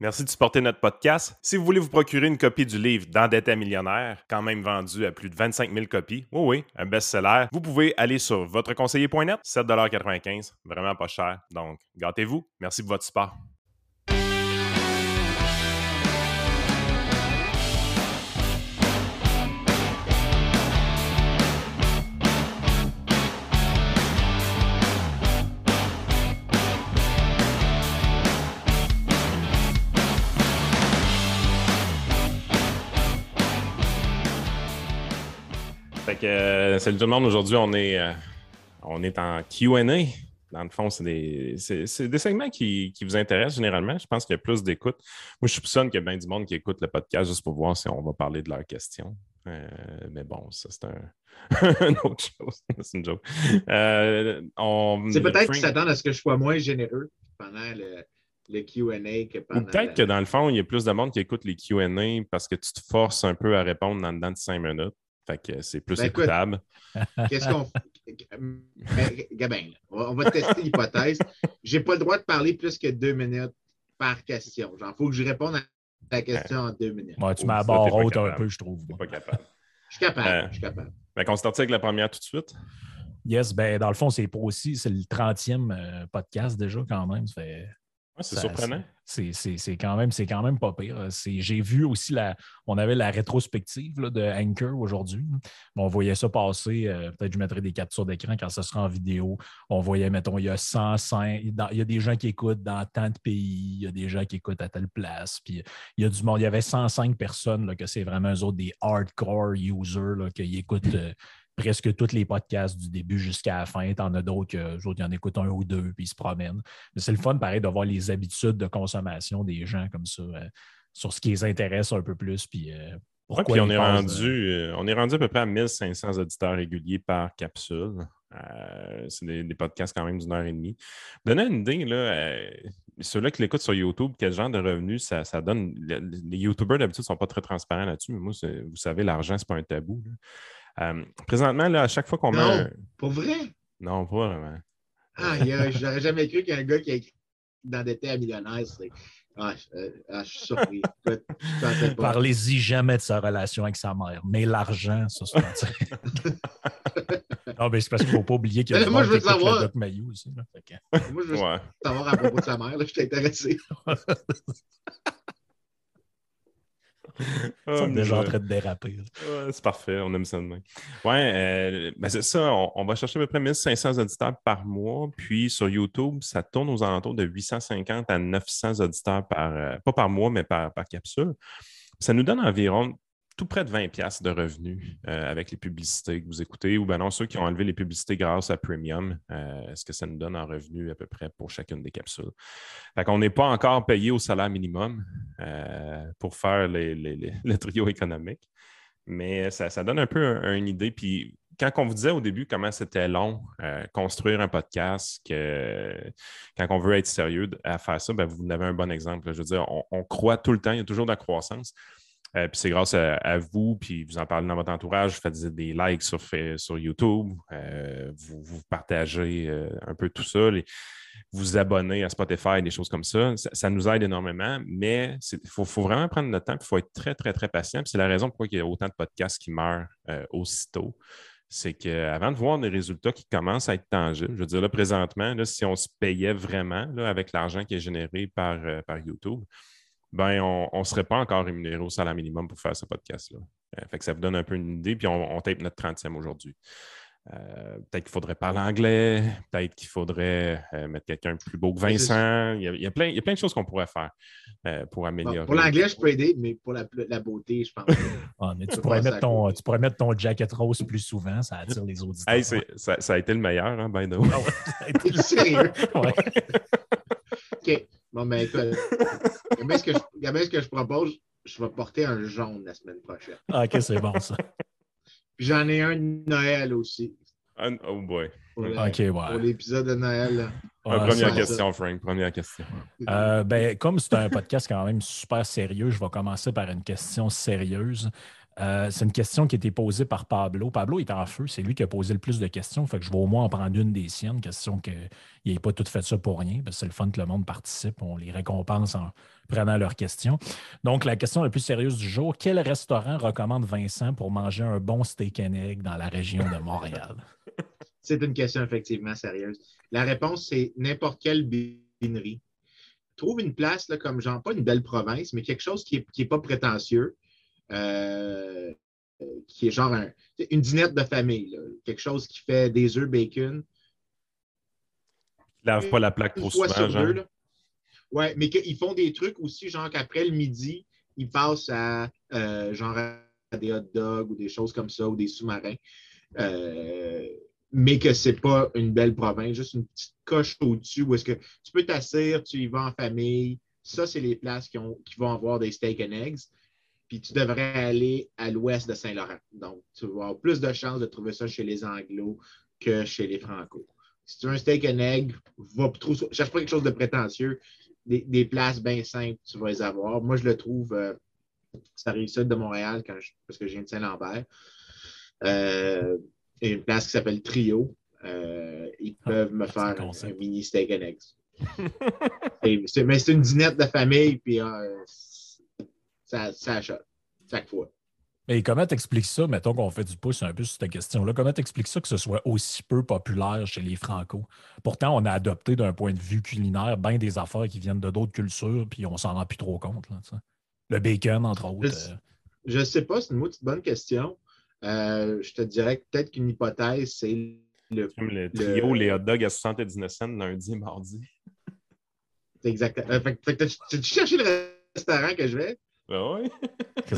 Merci de supporter notre podcast. Si vous voulez vous procurer une copie du livre D'endetté millionnaire, quand même vendu à plus de 25 000 copies, oui, oui, un best-seller, vous pouvez aller sur votreconseiller.net, 7,95 vraiment pas cher. Donc, gâtez-vous. Merci pour votre support. Que, euh, salut tout le monde. Aujourd'hui, on est, euh, on est en QA. Dans le fond, c'est des, c'est- des segments qui, qui vous intéressent généralement. Je pense qu'il y a plus d'écoute. Moi, je soupçonne qu'il y a bien du monde qui écoute le podcast juste pour voir si on va parler de leurs questions. Euh, mais bon, ça, c'est un, une autre chose. c'est une joke. Euh, on- C'est peut-être qu'ils s'attendent à ce que je sois moins généreux pendant le, le QA que Ou pendant. peut-être la- que dans le fond, il y a plus de monde qui écoute les QA parce que tu te forces un peu à répondre dans dedans de cinq minutes. Fait que c'est plus Ben, écoutable. Qu'est-ce qu'on Gabin, on va- tester l'hypothèse. J'ai pas le droit de parler plus que deux minutes par question. Genre, faut que je réponde à ta question en deux minutes. Ouais, tu Oh, barre t'es pas haute un peu, je trouve. Pas capable. Je suis capable. Euh, Je suis capable. Fait qu'on se sortit avec la première tout de suite? Yes, ben dans le fond, c'est pour aussi, c'est le 30e euh, podcast déjà quand même. Ça fait- Ouais, c'est surprenant. C'est quand, même- c'est quand même pas pire. J'ai vu aussi la. On avait la rétrospective là, de Anchor aujourd'hui. On voyait ça passer. euh, Peut-être que je mettrai des captures d'écran quand ça sera en vidéo. On voyait, mettons, il y a 105. dans- Il y a des gens qui écoutent dans tant de pays. Il y a des gens qui écoutent à telle place. Puis il y a du monde. Il y avait 105 personnes là, que c'est vraiment eux autres des hardcore users là, qui écoutent. euh, presque tous les podcasts du début jusqu'à la fin. T'en as d'autres eux autres, ils en écoutent un ou deux, puis ils se promènent. Mais c'est le fun, pareil, de voir les habitudes de consommation des gens comme ça, euh, sur ce qui les intéresse un peu plus. Puis, euh, Ouais, pourquoi puis on est, rendu, euh, euh, on est rendu à peu près à 1500 auditeurs réguliers par capsule. Euh, c'est des, des podcasts quand même d'une heure et demie. Donnez une idée, là, euh, ceux-là qui l'écoutent sur YouTube, quel genre de revenus ça, ça donne? Le- Les YouTubers d'habitude ne sont pas très transparents là-dessus, mais moi, vous savez, l'argent, c'est pas un tabou. là. Euh, présentement, là, à chaque fois qu'on met Non. un- Pour vrai? Non, pas vraiment. Ah, il y a- j'aurais jamais cru qu'un gars qui a écrit d'endetté à millionnaire, c'est. Ah, je euh, ah, je suis surpris. Parlez-y jamais de sa relation avec sa mère. Mais l'argent, ça, c'est Non, mais c'est parce qu'il ne faut pas oublier qu'il y a moi, je veux savoir. le Doc Mayou aussi. là. Fait que- Moi, je veux Ouais. savoir à propos de sa mère. Là, je suis intéressé. Sont Ah, déjà en train de déraper. Ouais, c'est parfait, on aime ça de même. Ouais, euh, ben c'est ça, on, on va chercher à peu près 1500 auditeurs par mois, puis sur YouTube, ça tourne aux alentours de 850 à 900 auditeurs par, euh, pas par mois, mais par, par capsule. Ça nous donne environ tout près de 20 pièces de revenus euh, avec les publicités que vous écoutez, ou ben non, ceux qui ont enlevé les publicités grâce à Premium, euh, ce que ça nous donne en revenus à peu près pour chacune des capsules? Fait qu'on n'est pas encore payé au salaire minimum euh, pour faire les- les- les- le trio économique. Mais ça, ça donne un peu un- une idée. Puis quand on vous disait au début comment c'était long euh, construire un podcast, que quand on veut être sérieux à faire ça, ben, vous avez un bon exemple. Je veux dire, on croit tout le temps, il y a toujours de la croissance. Euh, puis c'est grâce à, vous, puis vous en parlez dans votre entourage, vous faites des likes sur, sur YouTube, euh, vous, partagez euh, un peu tout ça, les- vous abonnez à Spotify, des choses comme ça. Ça, nous aide énormément, mais il faut, vraiment prendre le temps, il faut être très, très, très patient. C'est la raison pourquoi il y a autant de podcasts qui meurent aussitôt. C'est qu'avant de voir des résultats qui commencent à être tangibles, je veux dire, là, présentement, là, si on se payait vraiment là, avec l'argent qui est généré par, par YouTube, ben, on ne serait pas encore rémunéré au salaire minimum pour faire ce podcast-là. Euh, fait que ça vous donne un peu une idée, puis on, on tape notre 30e aujourd'hui. Euh, peut-être qu'il faudrait parler anglais, peut-être qu'il faudrait euh, mettre quelqu'un de plus beau que Vincent. Il y, a, il y a plein, il y a plein de choses qu'on pourrait faire euh, pour Bon, améliorer. pour l'anglais, je peux aider, mais pour la, la beauté, je pense. Ah, mais tu, pourrais mettre ton, tu pourrais mettre ton jacket rose plus souvent, ça attire les auditeurs. Hey, ça, ça a été le meilleur, hein, by the way. Ah sérieux? Ouais. OK. Bon, ben écoute. Gabin, ce que je, ce que je propose, je vais porter un jaune la semaine prochaine. Ah, ok, c'est bon ça. Puis j'en ai un de Noël aussi. Ah, oh boy. Pour, le- Ok, pour ouais. l'épisode de Noël. là. Ah, première ça- question, Frank. Première question. Euh, ben, comme c'est un podcast quand même super sérieux, je vais commencer par une question sérieuse. Euh, c'est une question qui a été posée par Pablo. Pablo est en feu, c'est lui qui a posé le plus de questions. Fait que je vais au moins en prendre une des siennes, question qu'il n'ait pas tout fait ça pour rien. C'est le fun que le monde participe, on les récompense en prenant leurs questions. Donc, la question la plus sérieuse du jour, quel restaurant recommande Vincent pour manger un bon steak and egg dans la région de Montréal? C'est une question effectivement sérieuse. La réponse, c'est n'importe quelle binerie. Trouve une place là, comme genre, pas une belle province, mais quelque chose qui n'est pas prétentieux euh, qui est genre une dinette de famille, quelque chose qui fait des œufs bacon. Ils lave pas la plaque trop souvent, genre. Oui, mais qu'ils font des trucs aussi, genre qu'après le midi, ils passent à euh, genre à des hot dogs ou des choses comme ça, ou des sous-marins. Euh, mais que c'est pas une belle province, juste une petite coche au-dessus où est-ce que tu peux t'asseoir, tu y vas en famille. Ça, c'est les places qui, ont, qui vont avoir des steak and eggs puis tu devrais aller à l'ouest de Saint-Laurent. Donc, tu vas avoir plus de chances de trouver ça chez les Anglos que chez les Franco. Si tu veux un steak and egg, va trop, cherche pas quelque chose de prétentieux. Des, places bien simples, tu vas les avoir. Moi, je le trouve, euh, ça arrive sud de Montréal quand parce que je viens de Saint-Lambert. Euh, une place qui s'appelle Trio. Euh, ils ah, peuvent me faire un, mini steak and eggs. mais c'est une dînette de famille, puis ça, ça chaque fois. Et comment t'expliques ça, mettons qu'on fait du pouce un peu sur cette question-là, comment t'expliques ça que ce soit aussi peu populaire chez les Franco? Pourtant, on a adopté d'un point de vue culinaire bien des affaires qui viennent de d'autres cultures, puis on s'en rend plus trop compte. Là, le bacon, entre autres. Je ne sais pas, c'est une bonne question. Euh, je te dirais peut-être qu'une hypothèse, c'est le, le trio, les hot dogs à 79 cents lundi et mardi. Exactement. Euh, fait, tu cherché le restaurant que je vais? Ben oui. c'est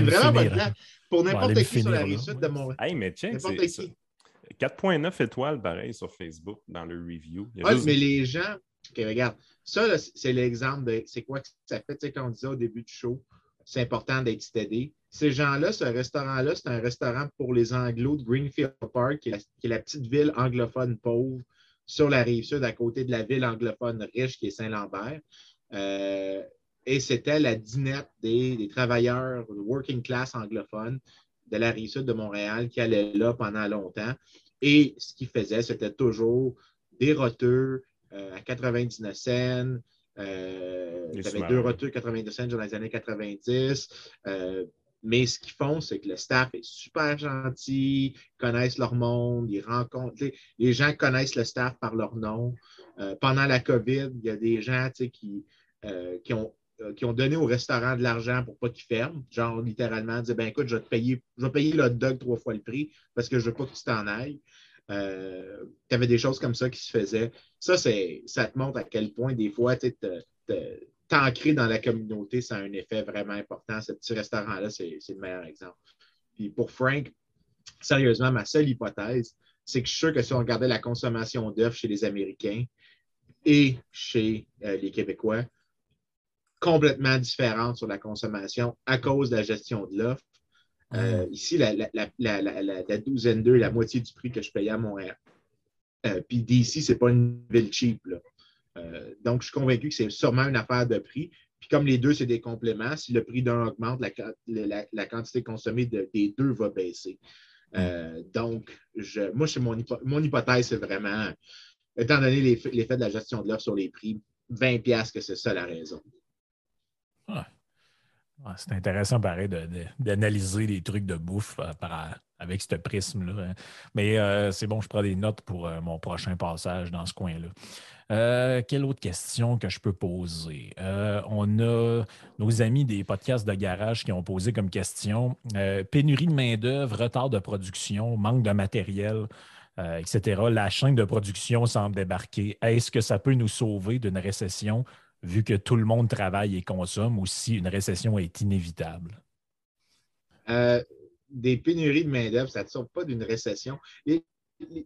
vraiment pas plan. Pour n'importe qui sur la rive sud de Montréal. Hey, mais tiens, 4.9 étoiles, pareil, sur Facebook, dans le review. Oui, mais les gens, regarde, ça, c'est l'exemple de c'est quoi que ça fait, tu sais, quand on disait au début du show, c'est important d'être stédé. Ces gens-là, ce restaurant-là, c'est un restaurant pour les Anglos de Greenfield Park, qui est, la, petite ville anglophone pauvre sur la rive sud, à côté de la ville anglophone riche qui est Saint-Lambert. Euh, et c'était la dinette des, travailleurs working class anglophones de la rive sud de Montréal qui allaient là pendant longtemps. Et ce qu'ils faisaient, c'était toujours des roteux euh, à 99 cents. Euh, il y avait deux roteux 99 cents dans les années 90. Euh, mais ce qu'ils font, c'est que le staff est super gentil, connaissent leur monde, ils rencontrent. Les gens connaissent le staff par leur nom. pendant la COVID, il y a des gens qui, qui ont euh, qui ont donné au restaurant de l'argent pour pas qu'il ferme. Genre, littéralement, dire ben écoute, je vais te payer, je vais payer dog trois fois le prix parce que je veux pas que tu t'en ailles. Euh, tu avais des choses comme ça qui se faisaient. Ça, c'est, ça te montre à quel point, des fois, t'ancrer dans la communauté, ça a un effet vraiment important. Ce petit restaurant-là, c'est, le meilleur exemple. Puis pour Frank, sérieusement, ma seule hypothèse, c'est que je suis sûr que si on regardait la consommation d'œufs chez les Américains et chez euh, les Québécois, complètement différente sur la consommation à cause de la gestion de l'offre. Euh, ici, la, la, la, douzaine d'œufs la moitié du prix que je payais à Montréal. Euh, puis d'ici, ce n'est pas une ville cheap. Euh, donc, je suis convaincu que c'est sûrement une affaire de prix. Puis comme les deux, c'est des compléments, si le prix d'un augmente, la, quantité consommée des deux va baisser. donc, je, moi, mon, mon hypothèse, c'est vraiment, étant donné l'effet de la gestion de l'offre sur les prix, 20$ que c'est ça la raison c'est intéressant, pareil, d'analyser les trucs de bouffe euh, avec ce prisme-là. Hein. Mais euh, c'est bon, je prends des notes pour euh, mon prochain passage dans ce coin-là. quelle autre question que je peux poser? on a nos amis des podcasts de garage qui ont posé comme question pénurie de main-d'œuvre, retard de production, manque de matériel, etc. La chaîne de production semble débarquer. Est-ce que ça peut nous sauver d'une récession? Vu que tout le monde travaille et consomme, ou si une récession est inévitable? Euh, des pénuries de main-d'œuvre, ça ne sort pas d'une récession.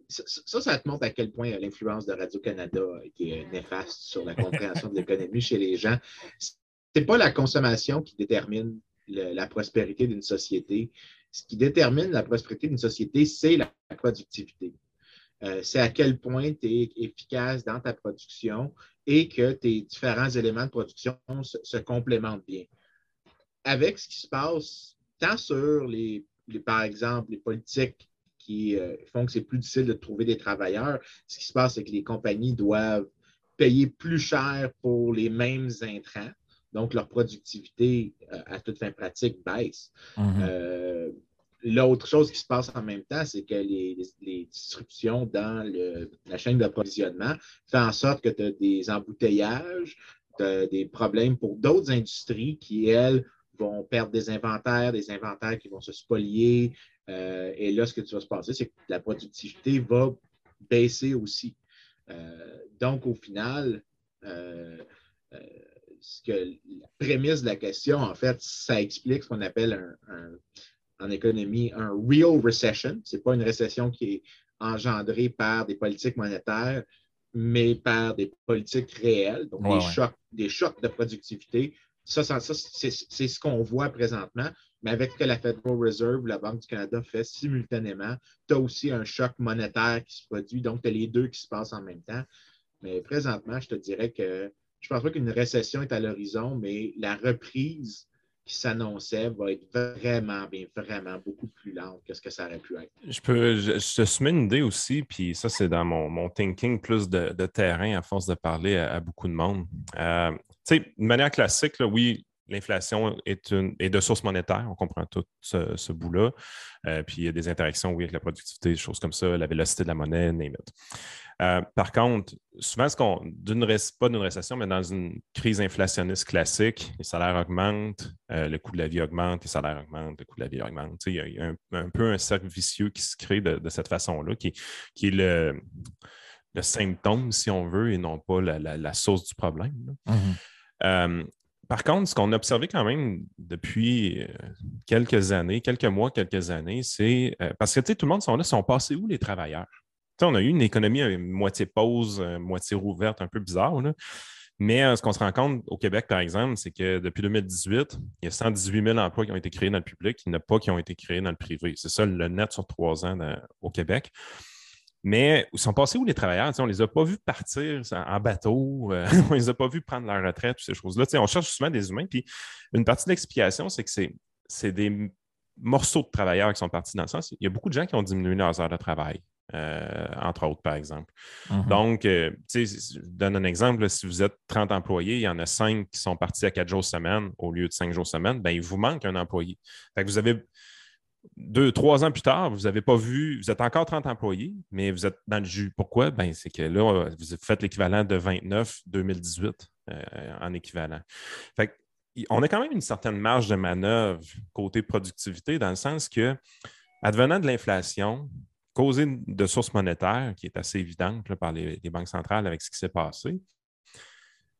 ça, ça te montre à quel point l'influence de Radio-Canada a été néfaste sur la compréhension de l'économie chez les gens. Ce n'est pas la consommation qui détermine la prospérité d'une société. Ce qui détermine la prospérité d'une société, c'est la productivité. Euh, c'est à quel point tu es efficace dans ta production et que tes différents éléments de production se, complémentent bien. Avec ce qui se passe tant sur les, par exemple, les politiques qui euh, font que c'est plus difficile de trouver des travailleurs, ce qui se passe, c'est que les compagnies doivent payer plus cher pour les mêmes intrants. Donc, leur productivité euh, à toute fin pratique baisse. Mm-hmm. L'autre chose qui se passe en même temps, c'est que les, disruptions dans la chaîne d'approvisionnement font en sorte que tu as des embouteillages, tu as des problèmes pour d'autres industries qui, elles, vont perdre des inventaires, des inventaires qui vont se spolier. Euh, et là, ce que tu vas se passer, c'est que la productivité va baisser aussi. Euh, donc, au final, euh, ce que la prémisse de la question, en fait, ça explique ce qu'on appelle un en économie un real recession. Ce n'est pas une récession qui est engendrée par des politiques monétaires, mais par des politiques réelles, donc des, Chocs, des chocs de productivité. Ça, c'est ce qu'on voit présentement, mais avec ce que la Federal Reserve la Banque du Canada fait simultanément, tu as aussi un choc monétaire qui se produit, donc tu as les deux qui se passent en même temps. Mais présentement, je te dirais que je ne pense pas qu'une récession est à l'horizon, mais la reprise qui s'annonçait va être vraiment, bien, vraiment beaucoup plus lente que ce que ça aurait pu être. Je peux, te soumets une idée aussi, puis ça, c'est dans mon, thinking plus de, terrain à force de parler à, beaucoup de monde. Euh, tu sais, de manière classique, oui, l'inflation est, une, est de source monétaire, on comprend tout ce, bout-là. Euh, puis il y a des interactions, oui, avec la productivité, des choses comme ça, la vélocité de la monnaie, name it. Euh, par contre, souvent, ce qu'on, d'une, pas d'une récession, mais dans une crise inflationniste classique, les salaires augmentent, euh, le coût de la vie augmente, les salaires augmentent, le coût de la vie augmente. Il y a, un, peu un cercle vicieux qui se crée de, cette façon-là, qui, est le, symptôme, si on veut, et non pas la, source du problème. Mm-hmm. Euh, par contre, ce qu'on a observé quand même depuis quelques années, quelques mois, quelques années, c'est parce que tout le monde sont là, sont passés où les travailleurs? on a eu une économie à moitié pause, euh, moitié rouverte, un peu bizarre. Mais euh, ce qu'on se rend compte au Québec, par exemple, c'est que depuis 2018, il y a 118 000 emplois qui ont été créés dans le public, il n'y en a pas qui ont été créés dans le privé. C'est ça le net sur trois ans au Québec. Mais ils sont passés où les travailleurs? on ne les a pas vus partir en bateau, euh, on ne les a pas vus prendre leur retraite, toutes ces choses-là. On cherche souvent des humains. Puis une partie de l'explication, c'est que c'est des morceaux de travailleurs qui sont partis dans le sens. Il y a beaucoup de gens qui ont diminué leurs heures de travail. Euh, entre autres, par exemple. Mhm. Donc, euh, je donne un exemple. si vous êtes 30 employés, il y en a 5 qui sont partis à 4 jours semaine au lieu de 5 jours semaine, ben, il vous manque un employé. Fait que vous avez deux, trois ans plus tard, vous n'avez pas vu, vous êtes encore 30 employés, mais vous êtes dans le jus. Pourquoi? Ben, c'est que là, vous faites l'équivalent de 29 2018 euh, en équivalent. Fait on a quand même une certaine marge de manœuvre côté productivité, dans le sens que, advenant de l'inflation, causée de sources monétaires, qui est assez évidente par les, banques centrales avec ce qui s'est passé,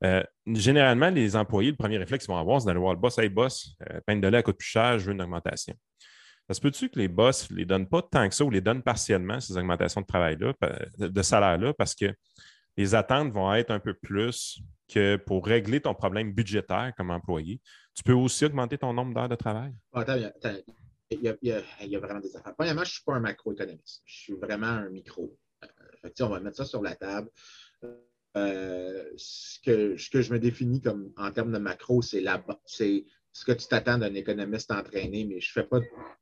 euh, généralement, les employés, le premier réflexe qu'ils vont avoir, c'est d'aller voir le boss. Hey, boss, euh, peine de lait coûte plus cher, je veux une augmentation. Ça se peut-tu que les boss ne les donnent pas tant que ça ou les donnent partiellement, ces augmentations de travail-là, de salaire-là, parce que les attentes vont être un peu plus que pour régler ton problème budgétaire comme employé, tu peux aussi augmenter ton nombre d'heures de travail? attends, il y, a, vraiment des affaires. Premièrement, je ne suis pas un macroéconomiste. Je suis vraiment un micro. Euh, on va mettre ça sur la table. Euh, ce, que, je me définis comme en termes de macro, c'est c'est ce que tu t'attends d'un économiste entraîné, mais je fais pas,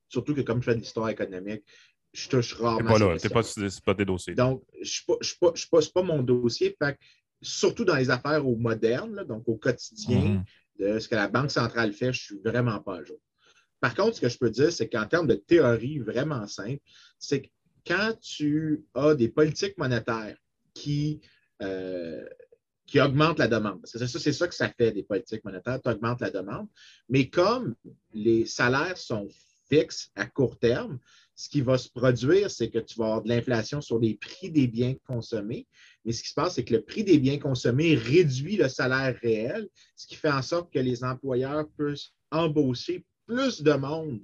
surtout que comme je fais de l'histoire économique, je touche rarement. pas là, c'est pas, tes dossiers. Donc, je ne suis pas, mon dossier. surtout dans les affaires au moderne, donc au quotidien, mm-hmm. de ce que la Banque centrale fait, je ne suis vraiment pas à jour. Par contre, ce que je peux dire, c'est qu'en termes de théorie vraiment simple, c'est que quand tu as des politiques monétaires qui, euh, qui augmentent la demande, parce que c'est ça, que ça fait des politiques monétaires, tu augmentes la demande, mais comme les salaires sont fixes à court terme, ce qui va se produire, c'est que tu vas avoir de l'inflation sur les prix des biens consommés. Mais ce qui se passe, c'est que le prix des biens consommés réduit le salaire réel, ce qui fait en sorte que les employeurs peuvent embaucher plus de monde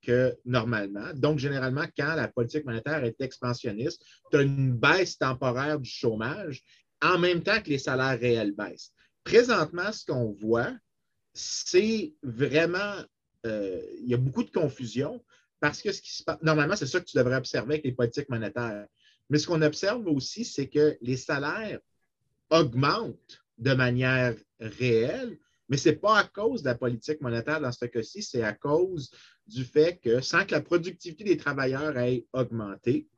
que normalement. Donc, généralement, quand la politique monétaire est expansionniste, tu as une baisse temporaire du chômage en même temps que les salaires réels baissent. Présentement, ce qu'on voit, c'est vraiment, euh, il y a beaucoup de confusion parce que ce qui se passe, normalement, c'est ça que tu devrais observer avec les politiques monétaires. Mais ce qu'on observe aussi, c'est que les salaires augmentent de manière réelle, Mais ce n'est pas à cause de la politique monétaire dans ce cas-ci, c'est à cause du fait que sans que la productivité des travailleurs ait augmenté,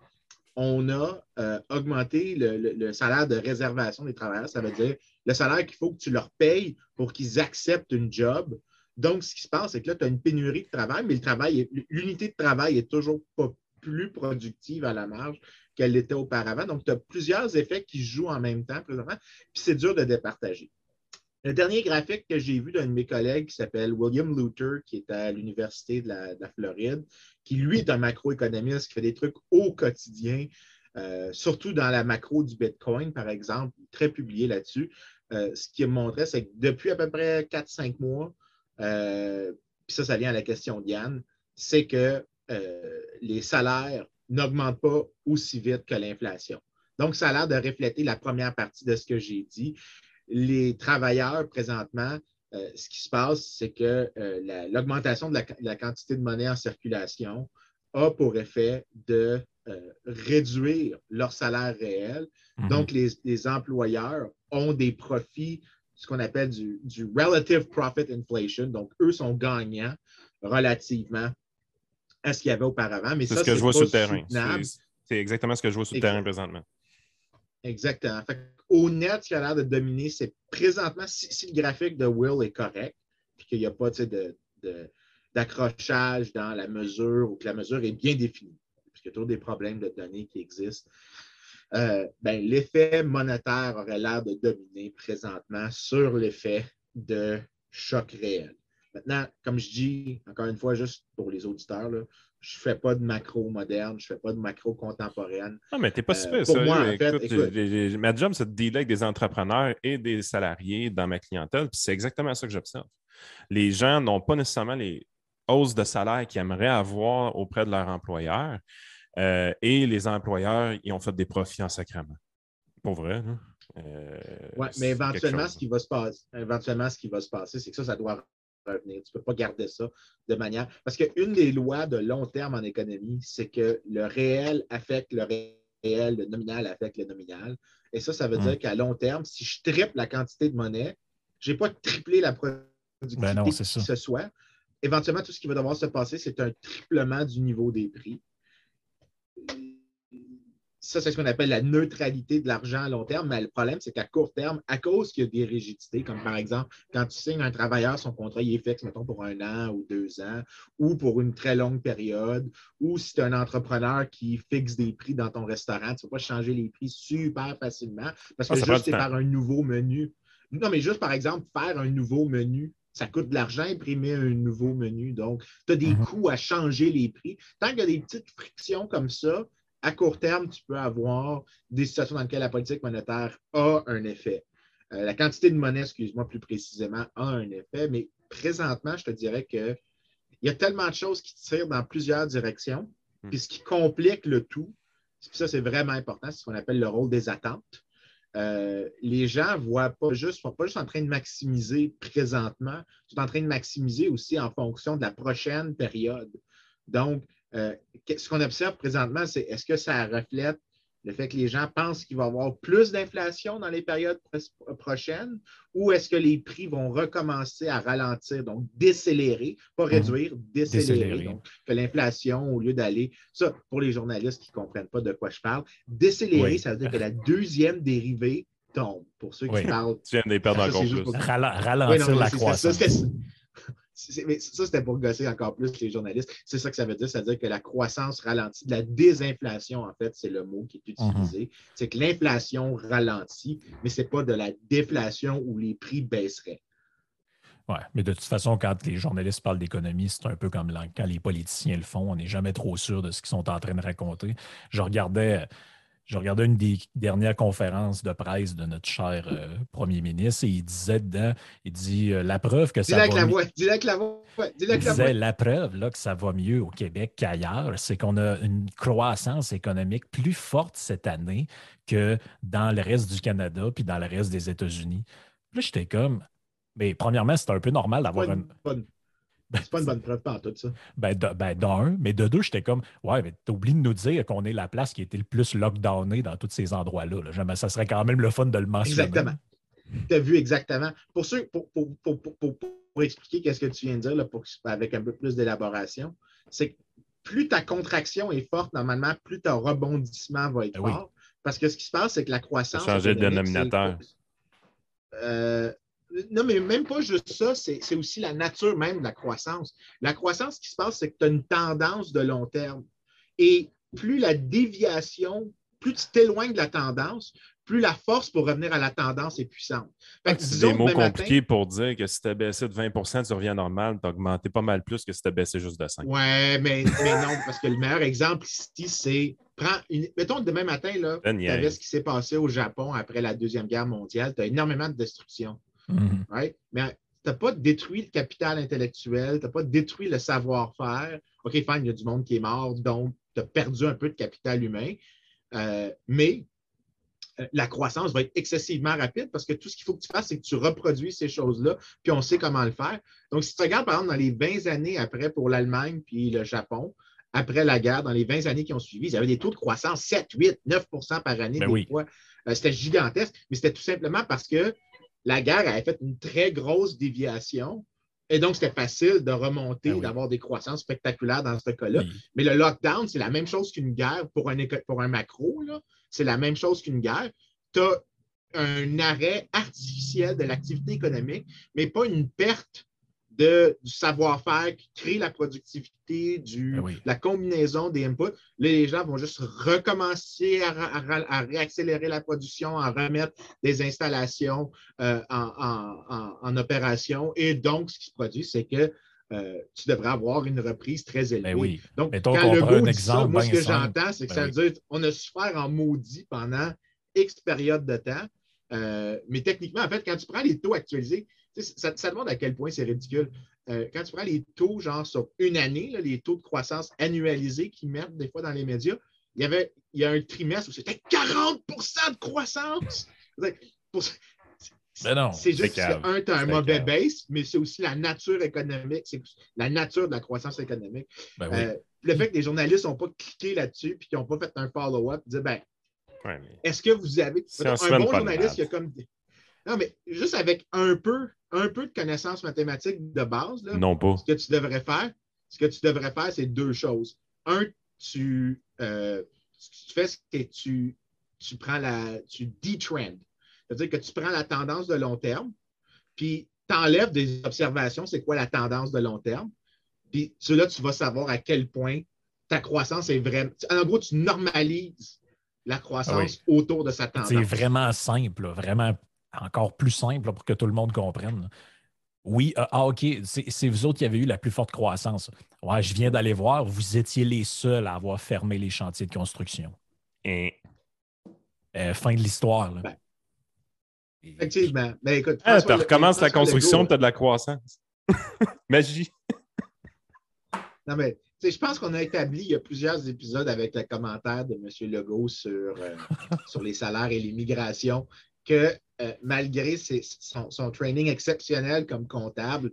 on a euh, augmenté le, salaire de réservation des travailleurs. Ça veut dire le salaire qu'il faut que tu leur payes pour qu'ils acceptent une job. Donc, ce qui se passe, c'est que là, tu as une pénurie de travail, mais le travail, l'unité de travail est toujours pas plus productive à la marge qu'elle l'était auparavant. Donc, tu as plusieurs effets qui jouent en même temps présentement, puis c'est dur de départager. Le dernier graphique que j'ai vu d'un de mes collègues qui s'appelle William Luther, qui est à l'Université de, la, Floride, qui lui est un macroéconomiste qui fait des trucs au quotidien, euh, surtout dans la macro du Bitcoin, par exemple, très publié là-dessus. Euh, ce qu'il montrait, c'est que depuis à peu près 4-5 mois, euh, puis ça, ça vient à la question d'Yann, c'est que les salaires n'augmentent pas aussi vite que l'inflation. Donc, ça a l'air de refléter la première partie de ce que j'ai dit les travailleurs, présentement, euh, ce qui se passe, c'est que euh, l'augmentation de, la, quantité de monnaie en circulation a pour effet de euh, réduire leur salaire réel. Mhm. Donc, les, employeurs ont des profits, ce qu'on appelle du, relative profit inflation. Donc, eux sont gagnants relativement à ce qu'il y avait auparavant. Mais c'est ce que je vois sur le terrain. C'est exactement ce que je vois sur le terrain présentement. Exactement. au net, ce qui a l'air de dominer, c'est présentement, si, le graphique de Will est correct, puis qu'il n'y a pas d'accrochage dans la mesure ou que la mesure est bien définie, puisqu'il y a toujours des problèmes de données qui existent, euh, ben, l'effet monétaire aurait l'air de dominer présentement sur l'effet de choc réel. Maintenant, comme je dis, encore une fois, juste pour les auditeurs, je ne fais pas de macro moderne, je ne fais pas de macro contemporaine. Non, mais tu n'es pas super, ça. Moi, écoute, ma job, c'est de dealer avec des entrepreneurs et des salariés dans ma clientèle, puis c'est exactement ça que j'observe. Les gens n'ont pas nécessairement les hausses de salaire qu'ils aimeraient avoir auprès de leur employeur, euh, et les employeurs, ils ont fait des profits en sacrement. Pour vrai. Euh, oui, mais éventuellement, ce qui va se passer, éventuellement, ce qui va se passer, c'est que ça, ça doit tu ne peux pas garder ça de manière. Parce qu'une des lois de long terme en économie, c'est que le réel affecte le réel, le nominal affecte le nominal. Et ça, ça veut dire qu'à long terme, si je triple la quantité de monnaie, je n'ai pas triplé la productivité ben que ce soit. Éventuellement, tout ce qui va devoir se passer, c'est un triplement du niveau des prix ça, c'est ce qu'on appelle la neutralité de l'argent à long terme. Mais le problème, c'est qu'à court terme, à cause qu'il y a des rigidités, comme par exemple, quand tu signes un travailleur, son contrat il est fixe, mettons, pour un an ou deux ans, ou pour une très longue période, ou si tu es un entrepreneur qui fixe des prix dans ton restaurant, tu ne peux pas changer les prix super facilement parce que ah, juste c'est par un nouveau menu. Non, mais juste par exemple, faire un nouveau menu, ça coûte de l'argent imprimer un nouveau menu. Donc, tu as des mm-hmm. coûts à changer les prix. Tant qu'il y a des petites frictions comme ça, à court terme, tu peux avoir des situations dans lesquelles la politique monétaire a un effet. Euh, la quantité de monnaie, excuse-moi plus précisément, a un effet, mais présentement, je te dirais qu'il y a tellement de choses qui tirent dans plusieurs directions, hmm. puis ce qui complique le tout, ça c'est vraiment important, c'est ce qu'on appelle le rôle des attentes. Euh, les gens ne voient pas juste, sont pas juste en train de maximiser présentement, ils sont en train de maximiser aussi en fonction de la prochaine période. Donc, euh, ce qu'on observe présentement, c'est est-ce que ça reflète le fait que les gens pensent qu'il va y avoir plus d'inflation dans les périodes prochaines ou est-ce que les prix vont recommencer à ralentir, donc décélérer, pas mhm. réduire, décélérer. Donc, que l'inflation, au lieu d'aller, ça, pour les journalistes qui ne comprennent pas de quoi je parle, décélérer, ça veut dire que la deuxième dérivée tombe. Pour ceux qui parlent. Tu viens de perdre encore plus. Ralentir la croissance mais ça, c'était pour gosser encore plus les journalistes. C'est ça que ça veut dire. C'est-à-dire que la croissance ralentit. La désinflation, en fait, c'est le mot qui est mhm. utilisé. C'est que l'inflation ralentit, mais ce n'est pas de la déflation où les prix baisseraient. Oui, mais de toute façon, quand les journalistes parlent d'économie, c'est un peu comme quand les politiciens le font. On n'est jamais trop sûr de ce qu'ils sont en train de raconter. Je regardais je regardais une des dernières conférences de presse de notre cher euh, premier ministre et il disait dedans, il dit euh, la preuve que ça va la voix, dis la voix, il disait la preuve là, que ça va mieux au Québec qu'ailleurs, c'est qu'on a une croissance économique plus forte cette année que dans le reste du Canada puis dans le reste des États-Unis. Là, j'étais comme, mais premièrement, c'est un peu normal d'avoir une... Ben, c'est pas une bonne preuve par tout ça. Ben, ben, d'un, mais de deux, j'étais comme, ouais, mais t'oublies de nous dire qu'on est la place qui a été le plus lockdownée dans tous ces endroits-là. Ça serait quand même le fun de le mentionner. Exactement. tu as vu exactement. Pour, ceux, pour, pour, pour expliquer qu'est-ce que tu viens de dire, là, pour, avec un peu plus d'élaboration, c'est que plus ta contraction est forte, normalement, plus ton rebondissement va être ben fort. Parce que ce qui se passe, c'est que la croissance. Changer de dénominateur. Euh, non, mais même pas juste ça, c'est aussi la nature même de la croissance. La croissance, ce qui se passe, c'est que tu as une tendance de long terme. Et plus la déviation, plus tu t'éloignes de la tendance, plus la force pour revenir à la tendance est puissante. C'est des mots compliqués pour dire que si tu as baissé de 20% tu reviens normal, tu as augmenté pas mal plus que si tu as baissé juste de 5 Oui, mais, mais non, parce que le meilleur exemple ici, c'est prends une... mettons demain matin, tu avais ce qui s'est passé au Japon après la Deuxième Guerre mondiale, tu as énormément de destruction. Mm-hmm. Mais tu n'as pas détruit le capital intellectuel, tu n'as pas détruit le savoir-faire. OK, fine, il y a du monde qui est mort, donc tu as perdu un peu de capital humain. Euh, mais euh, la croissance va être excessivement rapide parce que tout ce qu'il faut que tu fasses, c'est que tu reproduis ces choses-là, puis on sait comment le faire. Donc, si tu regardes, par exemple, dans les 20 années après pour l'Allemagne puis le Japon, après la guerre, dans les 20 années qui ont suivi, ils avaient des taux de croissance 7, 8, 9% par année. Ben des fois. Euh, c'était gigantesque, mais c'était tout simplement parce que la guerre avait fait une très grosse déviation. Et donc, c'était facile de remonter, ben d'avoir des croissances spectaculaires dans ce cas-là. Mais le lockdown, c'est la même chose qu'une guerre pour un, pour un macro. C'est la même chose qu'une guerre. Tu as un arrêt artificiel de l'activité économique, mais pas une perte du savoir-faire qui crée la productivité, du, ben la combinaison des inputs. les gens vont juste recommencer à, réaccélérer la production, à remettre des installations euh, en, opération. Et donc, ce qui se produit, c'est que euh, tu devrais avoir une reprise très ben élevée. oui. Donc, quand le un exemple, moi, ce que j'entends, c'est que ben ça veut dire qu'on a souffert en maudit pendant X période de temps. Euh, mais techniquement, en fait, quand tu prends les taux actualisés, ça, ça, demande à quel point c'est ridicule. Euh, quand tu prends les taux, genre sur une année, les taux de croissance annualisés qui mettent des fois dans les médias, il y avait il y a un trimestre où c'était 40% de croissance. Ben c'est juste que, un, tu as un mauvais base, mais c'est aussi la nature économique, c'est la nature de la croissance économique. Ben euh, le fait que les journalistes n'ont pas cliqué là-dessus et qu'ils n'ont pas fait un follow-up, dire ben, est-ce que vous avez. Un, un bon journaliste qui a comme. Non, mais juste avec un peu, un peu de connaissances mathématiques de base, non pas. ce que tu devrais faire, ce que tu devrais faire, c'est deux choses. Un, tu, euh, tu fais, que tu, tu prends la. tu detrend. C'est-à-dire que tu prends la tendance de long terme, puis tu enlèves des observations, c'est quoi la tendance de long terme. Puis là, tu vas savoir à quel point ta croissance est vraiment. En gros, tu normalises la croissance ah autour de sa tendance. C'est vraiment simple, vraiment encore plus simple pour que tout le monde comprenne. Oui, euh, ah, OK, c'est vous autres qui avez eu la plus forte croissance. Ouais, je viens d'aller voir, vous étiez les seuls à avoir fermé les chantiers de construction. Et... Euh, fin de l'histoire. Ben, effectivement. Ben, écoute, ah, tu recommences la construction, tu as de la croissance. Magie. non, mais je pense qu'on a établi il y a plusieurs épisodes avec le commentaire de M. Legault sur, euh, sur les salaires et l'immigration que euh, malgré son, training exceptionnel comme comptable,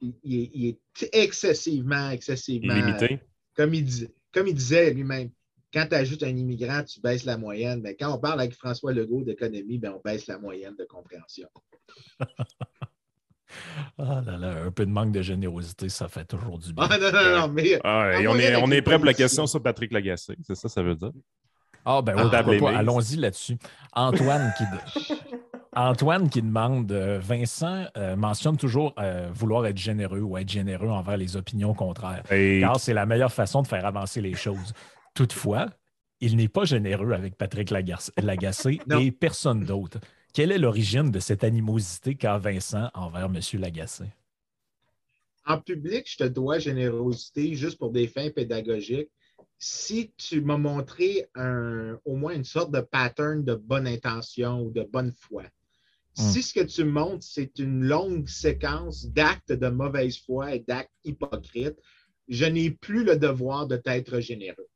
il, est excessivement, excessivement. Limité. comme, il, comme il disait lui-même, quand tu ajoutes un immigrant, tu baisses la moyenne. Mais quand on parle avec François Legault d'économie, ben, on baisse la moyenne de compréhension. Ah là là, un peu de manque de générosité, ça fait toujours du bien. Ah non, non, non, mais. Ah, on, est, on est prêt pour la question sur Patrick Lagacé, c'est ça, ça veut dire? Ah, ben oui, allons-y là-dessus. Antoine qui. Antoine qui demande euh, Vincent euh, mentionne toujours euh, vouloir être généreux ou être généreux envers les opinions contraires, car c'est la meilleure façon de faire avancer les choses. Toutefois, il n'est pas généreux avec Patrick Lagacé et personne d'autre. Quelle est l'origine de cette animosité qu'a Vincent envers M. Lagacé? En public, je te dois générosité juste pour des fins pédagogiques. Si tu m'as montré au moins une sorte de pattern de bonne intention ou de bonne foi, si hmm. ce que tu montres, c'est une longue séquence d'actes de mauvaise foi et d'actes hypocrites, je n'ai plus le devoir de t'être généreux.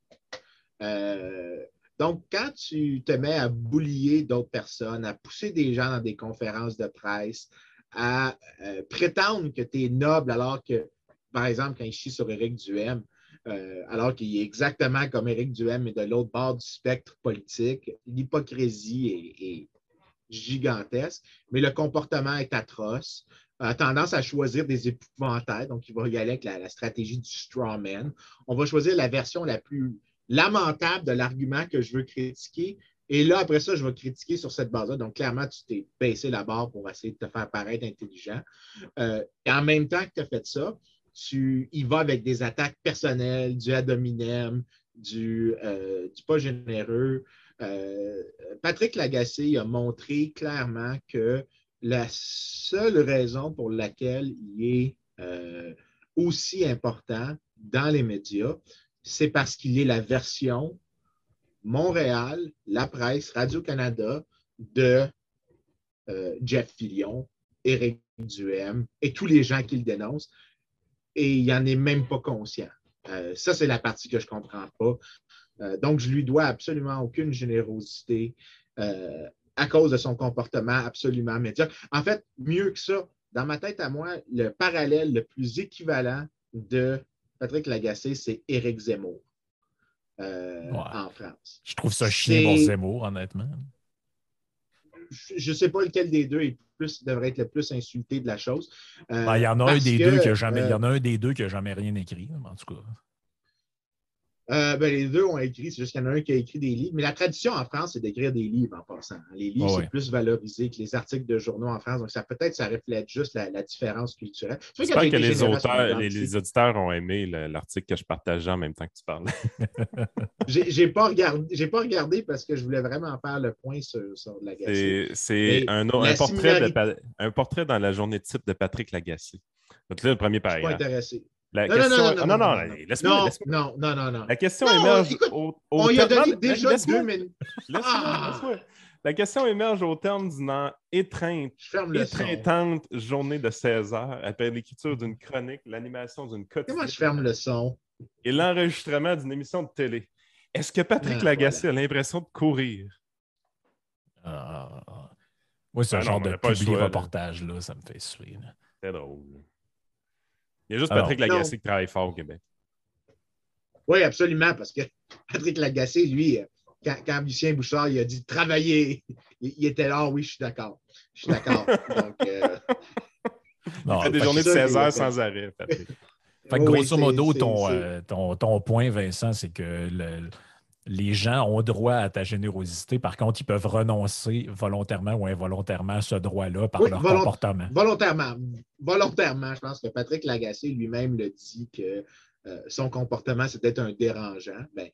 Euh, donc, quand tu te mets à boulier d'autres personnes, à pousser des gens dans des conférences de presse, à euh, prétendre que tu es noble alors que, par exemple, quand il chie sur Éric Duhem, euh, alors qu'il est exactement comme Éric Duhem, mais de l'autre bord du spectre politique, l'hypocrisie est gigantesque, mais le comportement est atroce. A tendance à choisir des épouvantails, donc il va y aller avec la, stratégie du strawman. On va choisir la version la plus lamentable de l'argument que je veux critiquer. Et là, après ça, je vais critiquer sur cette base-là. Donc, clairement, tu t'es baissé la barre pour essayer de te faire paraître intelligent. Euh, et en même temps que tu as fait ça, tu y vas avec des attaques personnelles, du ad euh, du pas généreux. Euh, Patrick Lagacé a montré clairement que la seule raison pour laquelle il est euh, aussi important dans les médias, c'est parce qu'il est la version Montréal, la presse, Radio-Canada de Jeff Fillion, Éric Duhem et tous les gens qui le dénoncent. Et il n'en est même pas conscient. Euh, ça, c'est la partie que je ne comprends pas. Euh, donc, je lui dois absolument aucune générosité euh, à cause de son comportement absolument médiocre. En fait, mieux que ça, dans ma tête à moi, le parallèle le plus équivalent de Patrick Lagacé, c'est Éric Zemmour en France. Je trouve ça chiant pour Zemmour, honnêtement. Je ne sais pas lequel des deux est plus, devrait être le plus insulté de la chose. Ben, il y en a un des deux qui jamais, il y en a un des deux qui n'a jamais rien écrit, en tout cas. Euh, ben, les deux ont écrit, c'est juste qu'il y en a un qui a écrit des livres. Mais la tradition en France, c'est d'écrire des livres en passant. Les livres, c'est plus valorisé que les articles de journaux en France. Donc, ça peut-être, ça reflète juste la, différence culturelle. J'espère que les, auteurs, les, auditeurs ont aimé l'article que je partageais en même temps que tu parlais. J'ai pas, regardé, pas regardé parce que je voulais vraiment faire le point sur, sur Lagacé. C'est un, un, portrait un portrait dans la journée type de Patrick Lagacé. Donc là, le premier paragraphe. Je suis pas intéressé. La non, question... non, non, non, non, laisse-moi. Non, non, non, non. La question émerge écoute, au, au On y a donné déjà deux minutes. Laisse-moi, La question émerge au terme d'une étreinte, étreintante journée de 16 heures après l'écriture d'une chronique, l'animation d'une quotidienne. Comment je ferme le son? Et l'enregistrement d'une émission de télé. Est-ce que Patrick ah, Lagacé a l'impression de courir? Ah, oui, ce ah, genre de public reportage, là, ça me fait suer. C'est drôle. Il y a juste Patrick Lagacé qui travaille fort au Québec. Oui, absolument, parce que Patrick Lagacé, lui, euh, quand, Lucien Bouchard il a dit travailler, il, était là, oui, je suis d'accord. Je suis d'accord. Donc, euh, il fait des journées de 16 heures sans arrêt, Patrick. Fait que grosso modo, ton, euh, ton, ton, point, Vincent, c'est que le, les gens ont droit à ta générosité. Par contre, ils peuvent renoncer volontairement ou involontairement à ce droit-là par leur comportement. Volontairement. Volontairement. Je pense que Patrick Lagacé lui-même le dit que euh, son comportement, c'était un dérangeant. Ben,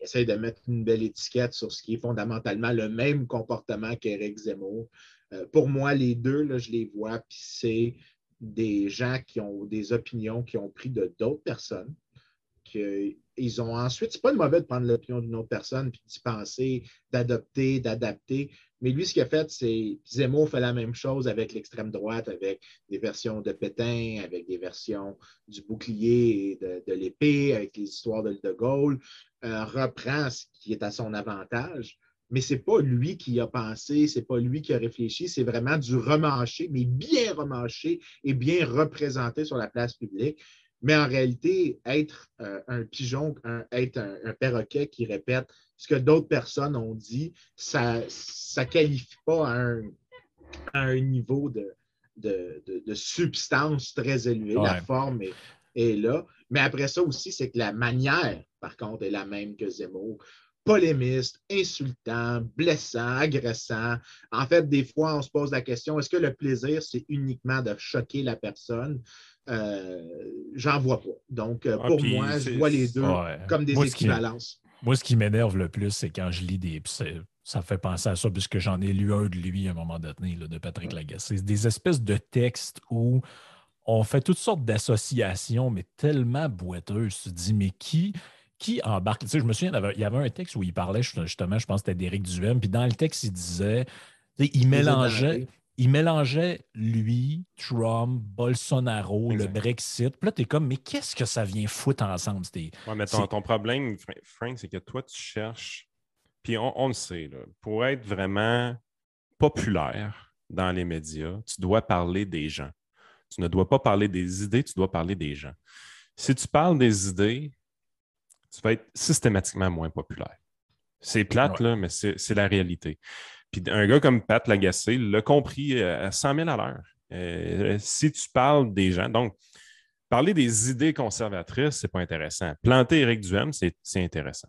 il essaie de mettre une belle étiquette sur ce qui est fondamentalement le même comportement qu'Éric Zemmour. Euh, pour moi, les deux, là, je les vois, puis c'est des gens qui ont des opinions qui ont pris de d'autres personnes, ils ont ensuite, c'est pas une mauvaise de prendre l'opinion d'une autre personne puis d'y penser, d'adopter, d'adapter. Mais lui, ce qu'il a fait, c'est Zemmour fait la même chose avec l'extrême droite, avec des versions de Pétain, avec des versions du bouclier et de, l'épée, avec les histoires de De Gaulle, euh, reprend ce qui est à son avantage. Mais ce n'est pas lui qui a pensé, ce n'est pas lui qui a réfléchi, c'est vraiment du remanché, mais bien remanché et bien représenté sur la place publique. Mais en réalité, être euh, un pigeon, être un, perroquet qui répète ce que d'autres personnes ont dit, ça ne qualifie pas à un, niveau de, de, substance très élevé. La forme est, là. Mais après ça aussi, c'est que la manière, par contre, est la même que Zemmour polémiste, insultant, blessant, agressant. En fait, des fois, on se pose la question, est-ce que le plaisir, c'est uniquement de choquer la personne? Euh, j'en vois pas. Donc, euh, ah, pour moi, je vois les deux comme des équivalences. moi, ce qui m'énerve le plus, c'est quand je lis des. Ça fait penser à ça, puisque j'en ai lu un de lui à un moment donné, de Patrick Lagacé. C'est des espèces de textes où on fait toutes sortes d'associations, mais tellement boiteuses. Tu te dis, mais qui, qui embarque? Tu sais, je me souviens, il y avait un texte où il parlait justement, je pense que c'était d'Éric Duhem, puis dans le texte, il disait, il mélangeait, il mélangeait lui, Trump, Bolsonaro, le Brexit. Puis là, tu es comme, mais qu'est-ce que ça vient foutre ensemble? Oui, mais ton, problème, Frank, c'est que toi, tu cherches, puis on, le sait, pour être vraiment populaire dans les médias, tu dois parler des gens. Tu ne dois pas parler des idées, tu dois parler des gens. Si tu parles des idées, tu vas être systématiquement moins populaire. C'est plate, là, mais c'est la réalité. Puis un gars comme Pat Lagacé l'a compris euh, à 100 000 à l'heure. Euh, si tu parles des gens, donc parler des idées conservatrices, c'est pas intéressant. Planter Éric Duhem, c'est intéressant.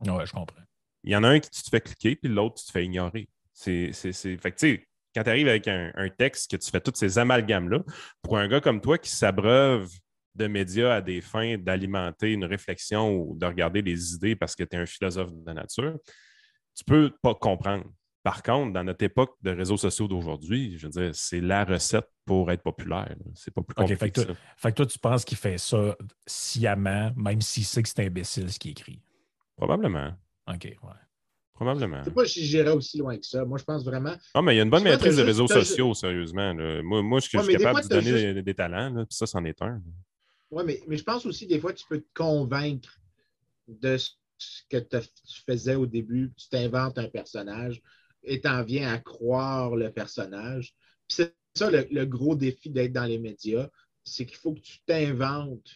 Oui, je comprends. Il y en a un qui tu te fais cliquer, puis l'autre, tu te fais ignorer. C'est, Fait que, tu sais, quand tu arrives avec un, texte que tu fais tous ces amalgames-là, pour un gars comme toi qui s'abreuve de médias à des fins d'alimenter une réflexion ou de regarder des idées parce que tu es un philosophe de la nature, tu peux pas comprendre. Par contre, dans notre époque de réseaux sociaux d'aujourd'hui, je veux dire, c'est la recette pour être populaire. C'est pas plus compliqué fait que, toi, fait que toi, tu penses qu'il fait ça sciemment, même s'il sait que c'est imbécile ce qu'il écrit? Probablement. OK, ouais. Probablement. Je sais pas si j'irais aussi loin que ça. Moi, je pense vraiment. Non, mais il y a une bonne maîtrise des réseaux sociaux, sérieusement. Moi, moi, je, suis capable de donner des, talents, puis ça, c'en est un. Oui, mais, mais je pense aussi, des fois, tu peux te convaincre de ce que tu faisais au début. Tu t'inventes un personnage et t'en viens à croire le personnage. C'est ça le, le gros défi d'être dans les médias, c'est qu'il faut que tu t'inventes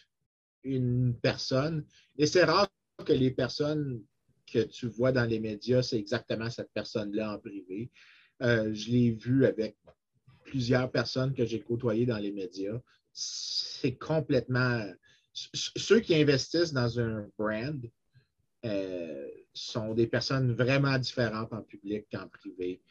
une personne. Et c'est rare que les personnes que tu vois dans les médias, c'est exactement cette personne-là en privé. Euh, je l'ai vu avec plusieurs personnes que j'ai côtoyées dans les médias. C'est complètement. Ceux qui investissent dans un brand euh, sont des personnes vraiment différentes en public qu'en privé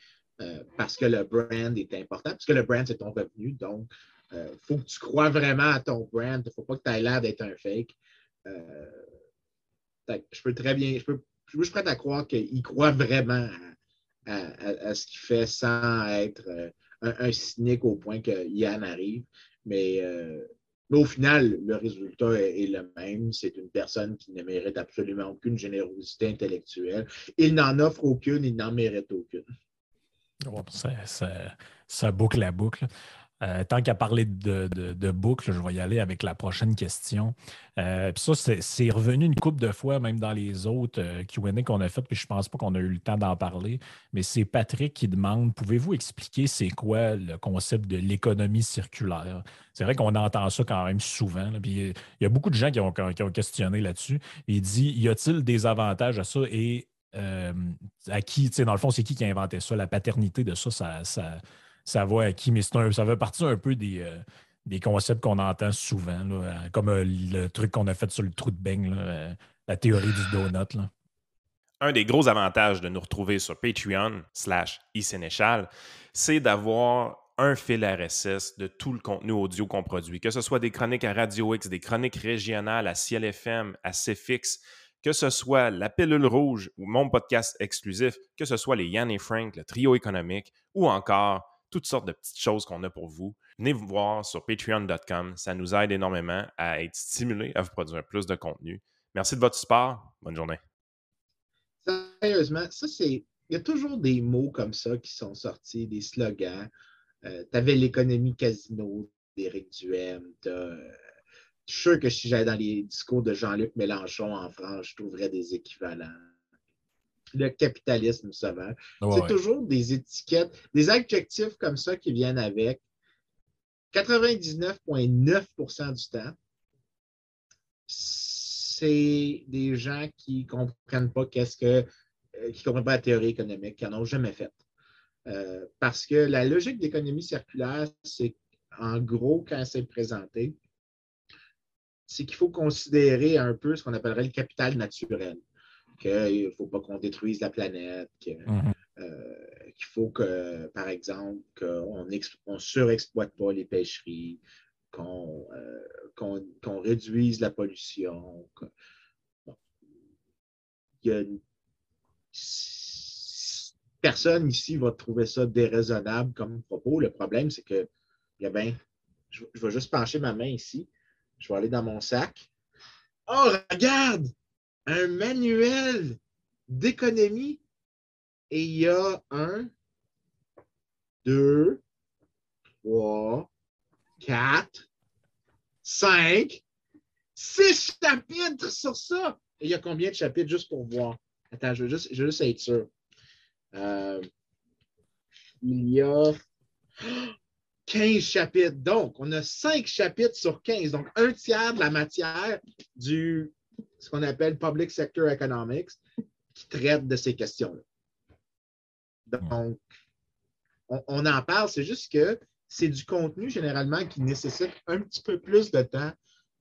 euh, parce que le brand est important, parce que le brand, c'est ton revenu. Donc, il faut que tu crois vraiment à ton brand. Il ne faut pas que tu aies l'air d'être un fake. je peux très bien, je peux je suis prêt à croire qu'il croit vraiment à, ce qu'il fait sans être euh, un, cynique au point qu'il y en arrive. Mais, euh, mais, au final, le résultat est, le même. C'est une personne qui ne mérite absolument aucune générosité intellectuelle. Il n'en offre aucune, il n'en mérite aucune. ça, boucle la boucle. Euh, tant qu'à parler de, boucle, je vais y aller avec la prochaine question. Euh, puis ça, c'est revenu une couple de fois, même dans les autres euh, QA qu'on a fait, puis je ne pense pas qu'on a eu le temps d'en parler. Mais c'est Patrick qui demande pouvez-vous expliquer c'est quoi le concept de l'économie circulaire? C'est vrai qu'on entend ça quand même souvent. puis il y a beaucoup de gens qui ont, questionné là-dessus. Il dit y a-t-il des avantages à ça et à qui, dans le fond, c'est qui qui a inventé ça? La paternité de ça, ça ça va à qui, mais un, ça fait partie un peu des, euh, des concepts qu'on entend souvent, euh, comme euh, le truc qu'on a fait sur le trou de beigne, la théorie du donut. Un des gros avantages de nous retrouver sur Patreon slash iSénéchal, c'est d'avoir un fil RSS de tout le contenu audio qu'on produit, que ce soit des chroniques à Radio X, des chroniques régionales à Ciel FM, à CFX, que ce soit la pilule rouge ou mon podcast exclusif, que ce soit les Yann et Frank, le trio économique, ou encore toutes sortes de petites choses qu'on a pour vous. Venez vous voir sur patreon.com. Ça nous aide énormément à être stimulés à vous produire plus de contenu. Merci de votre support. Bonne journée. Sérieusement, ça, c'est. Il y a toujours des mots comme ça qui sont sortis, des slogans. Euh, tu avais l'économie casino d'Éric Duhem. Je suis sûr que si j'allais dans les discours de Jean-Luc Mélenchon en France, je trouverais des équivalents le capitalisme sauvage. c'est toujours des étiquettes, des adjectifs comme ça qui viennent avec. 99,9% du temps, c'est des gens qui ne comprennent pas qu'est-ce que, euh, qui comprennent pas la théorie économique, qui n'en ont jamais fait. Euh, parce que la logique d'économie circulaire, c'est en gros, quand c'est présenté, c'est qu'il faut considérer un peu ce qu'on appellerait le capital naturel qu'il ne faut pas qu'on détruise la planète, mhm. euh, qu'il faut que, par exemple, qu'on ne surexploite pas les pêcheries, qu'on euh, réduise la pollution. Personne ici va trouver ça déraisonnable comme propos. Le problème, c'est que, eh bien, je, je vais juste pencher ma main ici. Je vais aller dans mon sac. Oh, regarde! Un manuel d'économie et il y a un, deux, trois, quatre, cinq, six chapitres sur ça. Et il y a combien de chapitres juste pour voir? Attends, je veux juste, je juste être sûr. Euh, il y a 15 chapitres. Donc, on a 5 chapitres sur 15. Donc, un tiers de la matière du ce qu'on appelle Public Sector Economics, qui traite de ces questions-là. Donc, on, en parle, c'est juste que c'est du contenu généralement qui nécessite un petit peu plus de temps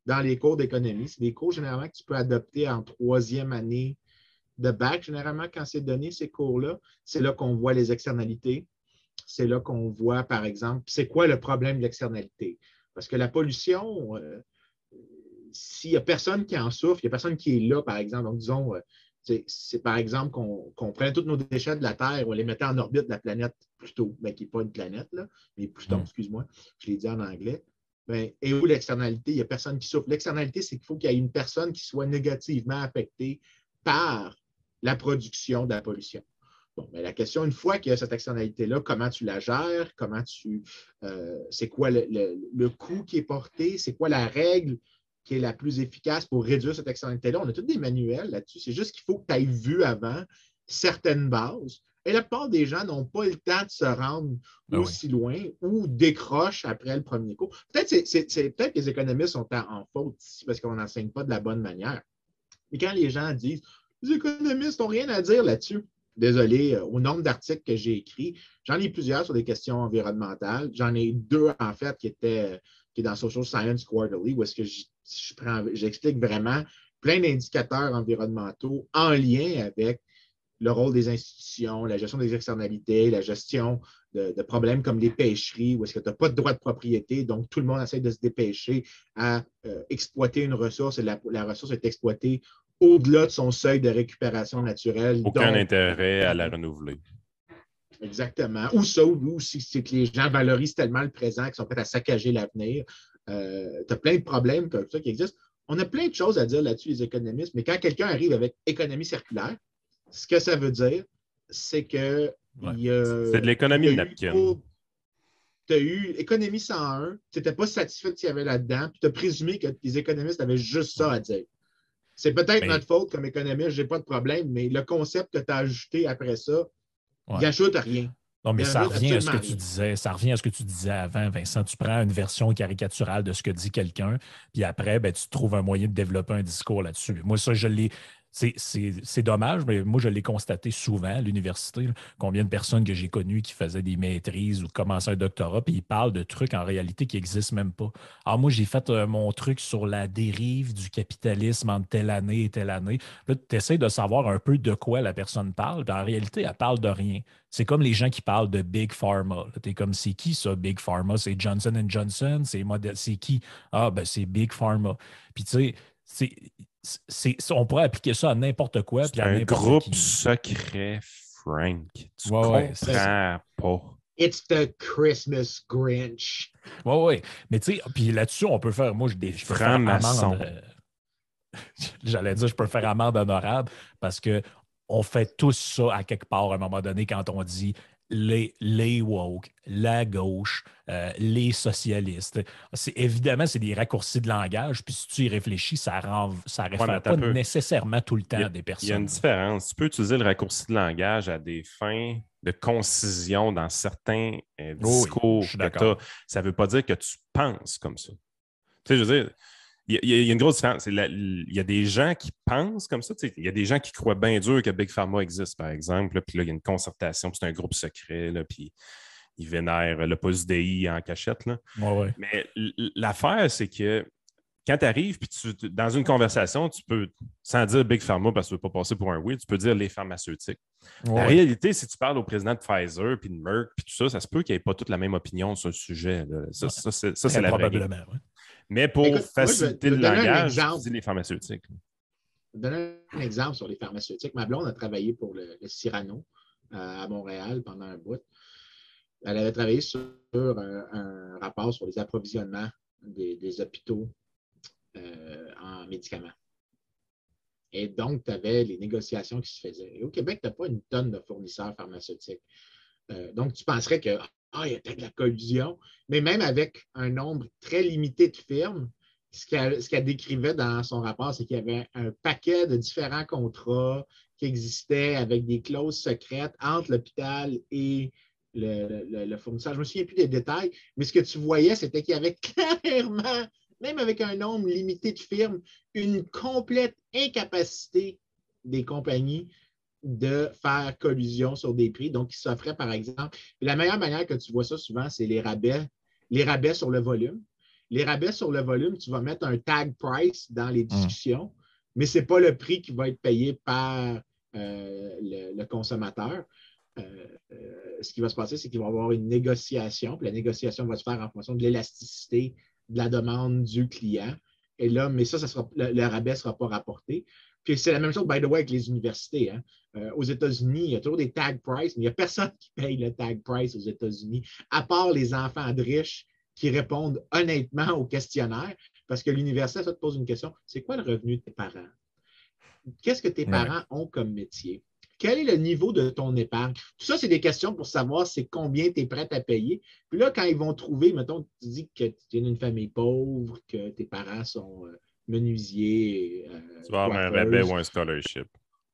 dans les cours d'économie. C'est des cours généralement que tu peux adopter en troisième année de bac. Généralement, quand c'est donné, ces cours-là, c'est là, qu'on voit les externalités. C'est là qu'on voit, par exemple, c'est quoi le problème de l'externalité? Parce que la pollution, euh, s'il n'y a personne qui en souffre, il n'y a personne qui est là, par exemple. Donc, disons, euh, c'est par exemple qu'on qu prenait tous nos déchets de la Terre, on les mettait en orbite de la planète Pluto, mais qui n'est pas une planète, là, mais Pluton, mm. excuse-moi, je l'ai dit en anglais. Ben, et où l'externalité? Il n'y a personne qui souffre. L'externalité, c'est qu'il faut qu'il y ait une personne qui soit négativement affectée par la production de la pollution. Bon, mais la question, une fois qu'il y a cette externalité-là, comment tu la gères? Comment tu. Euh, c'est quoi le, le, coût qui est porté? C'est quoi la règle qui est la plus efficace pour réduire cette externalité-là. On a tous des manuels là-dessus. C'est juste qu'il faut que tu aies vu avant certaines bases. Et la plupart des gens n'ont pas le temps de se rendre ben aussi loin ou décrochent après le premier cours. Peut-être peut que les économistes sont en, faute ici parce qu'on n'enseigne pas de la bonne manière. Mais quand les gens disent les économistes n'ont rien à dire là-dessus, désolé, euh, au nombre d'articles que j'ai écrits, j'en ai plusieurs sur des questions environnementales. J'en ai deux, en fait, qui étaient qui est dans Social Science Quarterly, où est-ce que j'explique vraiment plein d'indicateurs environnementaux en lien avec le rôle des institutions, la gestion des externalités, la gestion de, problèmes comme les pêcheries, où est-ce que tu n'as pas de droit de propriété, donc tout le monde essaie de se dépêcher à euh, exploiter une ressource et la, ressource est exploitée au-delà de son seuil de récupération naturelle. Aucun intérêt à la renouveler. Exactement. Ou ça, ou c'est que les gens valorisent tellement le présent qu'ils sont prêts à saccager l'avenir. Euh, tu as plein de problèmes comme ça qui existent. On a plein de choses à dire là-dessus, les économistes, mais quand quelqu'un arrive avec économie circulaire, ce que ça veut dire, c'est que. c'est de l'économie de napkin. Tu as eu économie 101, tu n'étais pas satisfait de ce qu'il y avait là-dedans, puis tu as présumé que les économistes avaient juste ça à dire. C'est peut-être notre faute comme économiste, je n'ai pas de problème, mais le concept que tu as ajouté après ça, il n'ajoute rien. Non, mais ça revient à ce que tu disais. Ça revient à ce que tu disais avant, Vincent. Tu prends une version caricaturale de ce que dit quelqu'un, puis après, ben, tu trouves un moyen de développer un discours là-dessus. Moi, ça, je l'ai. C'est dommage, mais moi, je l'ai constaté souvent à l'université. Combien de personnes que j'ai connues qui faisaient des maîtrises ou commençaient un doctorat, puis ils parlent de trucs en réalité qui n'existent même pas. Alors, moi, j'ai fait euh, mon truc sur la dérive du capitalisme en telle année et telle année. Là, tu essaies de savoir un peu de quoi la personne parle, puis en réalité, elle parle de rien. C'est comme les gens qui parlent de Big Pharma. Tu es comme, c'est qui ça, Big Pharma? C'est Johnson Johnson? C'est qui? Ah, ben, c'est Big Pharma. Puis, tu sais, c'est on pourrait appliquer ça à n'importe quoi. C'est un groupe secret, Frank. Tu ouais, comprends pas. It's the Christmas Grinch. Oui, oui. Mais tu sais, puis là-dessus, on peut faire, moi, je, faire amende. Euh, j'allais dire, je peux faire amende honorable parce que on fait tous ça à quelque part à un moment donné quand on dit les, les woke, la gauche, euh, les socialistes. Évidemment, c'est des raccourcis de langage, puis si tu y réfléchis, ça ne ça pas nécessairement tout le temps des personnes. Il y a une différence. Tu peux utiliser le raccourci de langage à des fins de concision dans certains euh, discours Ça ne veut pas dire que tu penses comme ça. Tu sais, je veux dire, il y, a une grosse différence. il y a des gens qui pensent comme ça. Il y a des gens qui croient bien dur que Big Pharma existe, par exemple. puis là, il y a une concertation, c'est un groupe secret. Là, puis ils vénèrent le poste DI en cachette. Là. Mais l'affaire, c'est que quand tu arrives, puis tu, dans une conversation, tu peux, sans dire Big Pharma parce que tu ne veux pas passer pour un oui, tu peux dire les pharmaceutiques. La réalité, si tu parles au président de Pfizer, puis de Merck, puis tout ça, ça se peut qu'il n'y ait pas toute la même opinion sur le sujet. Ça, ça c'est la Probablement. Mais pour faciliter le langage, les pharmaceutiques. Je vais donner un exemple sur les pharmaceutiques. Ma blonde a travaillé pour le, Cyrano euh, à Montréal pendant un bout. Elle avait travaillé sur un, rapport sur les approvisionnements des, hôpitaux euh, en médicaments. Et donc, tu avais les négociations qui se faisaient. au Québec, tu n'as pas une tonne de fournisseurs pharmaceutiques. Euh, donc, tu penserais que ah, il y a peut-être la collusion. Mais même avec un nombre très limité de firmes, ce qu'elle décrivait dans son rapport, c'est qu'il y avait un paquet de différents contrats qui existaient avec des clauses secrètes entre l'hôpital et le, fournisseur. Je ne me souviens plus des détails, mais ce que tu voyais, c'était qu'il y avait clairement, même avec un nombre limité de firmes, une complète incapacité des compagnies de faire collusion sur des prix. Donc, il s'offrait, par exemple, la meilleure manière que tu vois ça souvent, c'est les rabais, les rabais sur le volume. Les rabais sur le volume, tu vas mettre un tag price dans les discussions, mais ce n'est pas le prix qui va être payé par euh, le, consommateur. Euh, euh, ce qui va se passer, c'est qu'il va y avoir une négociation, puis la négociation va se faire en fonction de l'élasticité de la demande du client. Et là, mais ça, ça sera, le, rabais ne sera pas rapporté. Puis c'est la même chose, by the way, avec les universités. Hein. Aux États-Unis, il y a toujours des tag price, mais il n'y a personne qui paye le tag price aux États-Unis, à part les enfants de riches qui répondent honnêtement au questionnaire, parce que l'université, ça te pose une question, c'est quoi le revenu de tes parents? Qu'est-ce que tes parents ont comme métier? Quel est le niveau de ton épargne? Tout ça, c'est des questions pour savoir c'est combien tu es prêt à payer. Puis là, quand ils vont trouver, mettons, tu dis que tu es d'une famille pauvre, que tes parents sont euh, menuisiers. Euh, tu vas avoir un rabais ou un scholarship.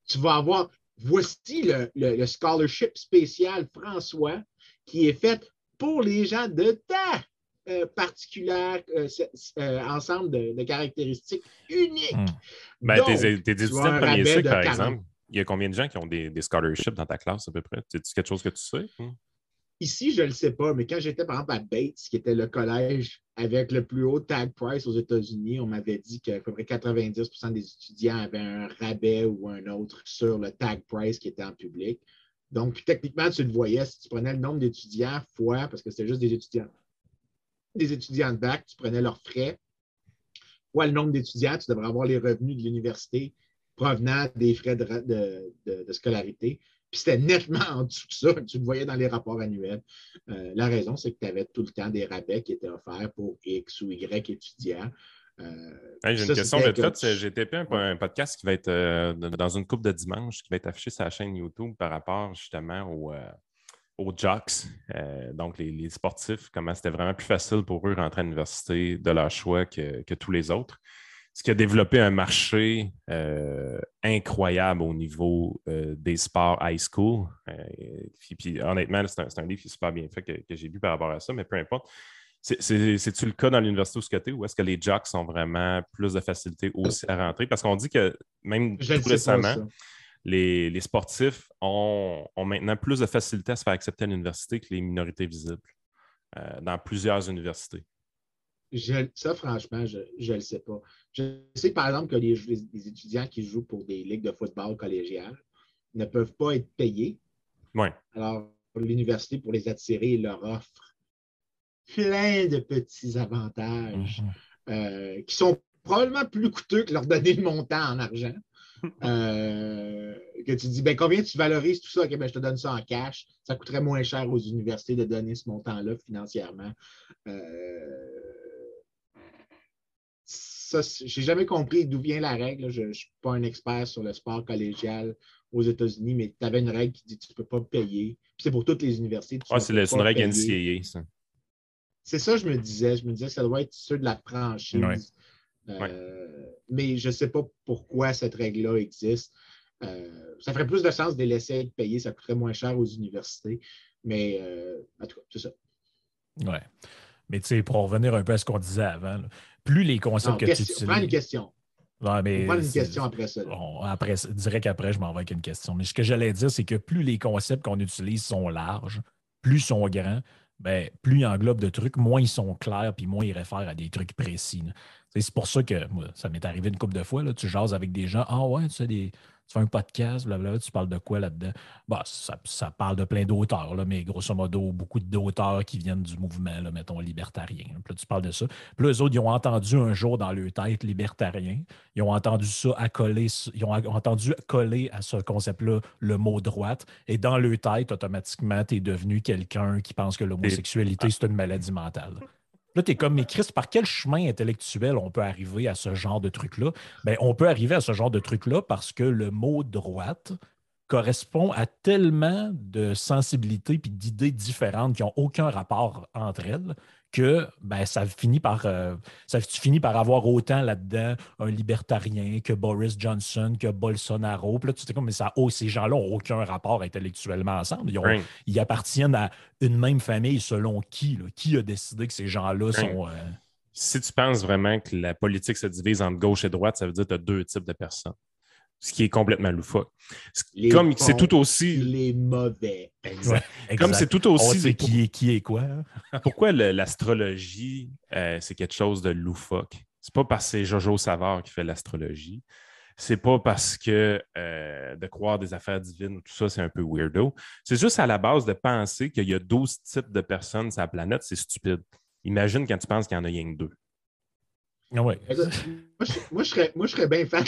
Tu vas avoir, voici le, scholarship spécial François qui est fait pour les gens de ta euh, particulière, ensemble de, caractéristiques uniques. Hmm. Ben, tes, étudiants de premier cycle, par exemple, il y a combien de gens qui ont des, scholarships dans ta classe à peu près? C'est quelque chose que tu sais? Ici, je ne le sais pas, mais quand j'étais par exemple à Bates, qui était le collège avec le plus haut tag price aux États-Unis, on m'avait dit qu'à peu près 90% des étudiants avaient un rabais ou un autre sur le tag price qui était en public. Donc, techniquement, tu le voyais, si tu prenais le nombre d'étudiants fois, parce que c'était juste des étudiants, des étudiants de bac, tu prenais leurs frais, fois le nombre d'étudiants, tu devrais avoir les revenus de l'université provenant des frais de, scolarité. Puis c'était nettement en dessous de ça, tu le voyais dans les rapports annuels. Euh, la raison, c'est que tu avais tout le temps des rabais qui étaient offerts pour X ou Y étudiants. Euh, j'ai une question de fait. J'ai tapé un, podcast qui va être euh, dans une coupe de dimanche qui va être affiché sur la chaîne YouTube par rapport justement aux jocks, donc les, sportifs, comment c'était vraiment plus facile pour eux de rentrer à l'université de leur choix que tous les autres ce qui a développé un marché euh, incroyable au niveau euh, des sports high school. Euh, puis, honnêtement, c'est un, livre qui est super bien fait que, j'ai lu par rapport à ça, mais peu importe. C'est-tu le cas dans l'université où ce côté ou est-ce que les jocks ont vraiment plus de facilité aussi à rentrer? Parce qu'on dit que même tout récemment, les, sportifs ont, ont, maintenant plus de facilité à se faire accepter à l'université que les minorités visibles dans plusieurs universités ça, franchement, je ne le sais pas. Je sais, par exemple, que les, étudiants qui jouent pour des ligues de football collégiales ne peuvent pas être payés. Ouais. Alors, l'université, pour les attirer, leur offre plein de petits avantages mhm. euh, qui sont probablement plus coûteux que leur donner le montant en argent. Euh, que tu dis, ben, combien tu valorises tout ça? ben, je te donne ça en cash. Ça coûterait moins cher aux universités de donner ce montant-là financièrement. Euh, ça, j'ai jamais compris d'où vient la règle. Je ne suis pas un expert sur le sport collégial aux États-Unis, mais tu avais une règle qui dit que tu ne peux pas payer. c'est pour toutes les universités. Ah, c'est une règle NCAA, ça. C'est ça, je me disais. Je me disais que ça doit être ceux de la franchise. Euh, mais je ne sais pas pourquoi cette règle-là existe. Euh, ça ferait plus de sens de les laisser être payés. Ça coûterait moins cher aux universités. Mais euh, en tout cas, c'est ça. Oui. Mais tu sais, pour revenir un peu à ce qu'on disait avant, plus les concepts que tu utilises. Une question. Mais prends une question après ça. après, direct après, je m'en vais avec une question. Mais ce que j'allais dire, c'est que plus les concepts qu'on utilise sont larges, plus ils sont grands, ben, plus ils englobent de trucs, moins ils sont clairs, puis moins ils réfèrent à des trucs précis. C'est pour ça que moi, ça m'est arrivé une couple de fois. Là, tu jases avec des gens. Ah ouais, tu sais, des, tu fais un podcast, blablabla, tu parles de quoi là-dedans? Bah, ça, parle de plein d'auteurs, mais grosso modo, beaucoup d'auteurs qui viennent du mouvement, là, mettons, libertarien. Puis là, tu parles de ça. Puis là, eux autres, ils ont entendu un jour dans leur tête libertarien. Ils ont entendu ça accoler, ils ont entendu coller à ce concept-là le mot droite. Et dans leur tête, automatiquement, tu es devenu quelqu'un qui pense que l'homosexualité, c'est une maladie mentale. Là, tu es comme, mais par quel chemin intellectuel on peut arriver à ce genre de truc-là? Bien, on peut arriver à ce genre de truc-là parce que le mot droite correspond à tellement de sensibilités et d'idées différentes qui n'ont aucun rapport entre elles que ben, ça, finit par, euh, ça finit par avoir autant là-dedans un libertarien que Boris Johnson, que Bolsonaro. Puis là, tu sais comme, mais ça, oh, ces gens-là n'ont aucun rapport intellectuellement ensemble. Ils, appartiennent à une même famille selon qui? Qui a décidé que ces gens-là sont. Euh, si tu penses vraiment que la politique se divise entre gauche et droite, ça veut dire que tu as deux types de personnes. Ce qui est complètement loufoque. Les Comme c'est tout aussi. Les mauvais. Exact. Comme exact. c'est tout On aussi. sait qui est, qui est quoi. hein? Pourquoi l'astrologie, euh, c'est quelque chose de loufoque? C'est pas parce que c'est Jojo Savard qui fait l'astrologie. C'est pas parce que euh, de croire des affaires divines, tout ça, c'est un peu weirdo. C'est juste à la base de penser qu'il y a 12 types de personnes sur la planète, c'est stupide. Imagine quand tu penses qu'il y en a rien que deux. Ah ouais. Écoute, Moi, je, moi, je serais, moi, je serais bien fan.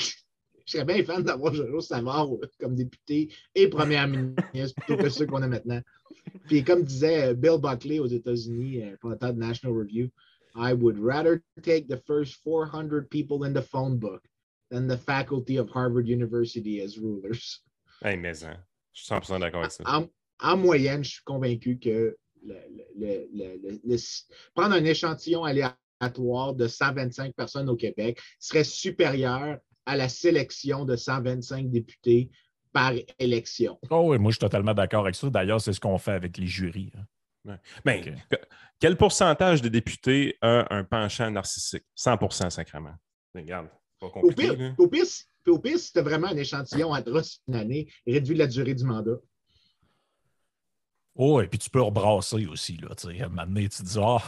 Je serais bien fan d'avoir Jojo Savard euh, comme député et première ministre plutôt que ceux qu'on a maintenant. Puis comme disait euh, Bill Buckley aux États-Unis, euh, pendant le temps de National Review, I would rather take the first 400 people in the phone book than the faculty of Harvard University as rulers. Hey, mais hein, je suis 100% d'accord avec ça. En, en moyenne, je suis convaincu que le- le- le- le- le- prendre un échantillon aléatoire de 125 personnes au Québec serait supérieur à la sélection de 125 députés par élection. Oh oui, moi, je suis totalement d'accord avec ça. D'ailleurs, c'est ce qu'on fait avec les jurys. hein. Ben, que- quel pourcentage de députés a un penchant narcissique? 100% sacrément. Regarde, pas Au compliqué. pire, au pire, au pire, tu vraiment un échantillon atroce une année, réduit la durée du mandat. Oh, et puis tu peux rebrasser aussi. Là, tu sais. à un moment donné, tu te dis, ah,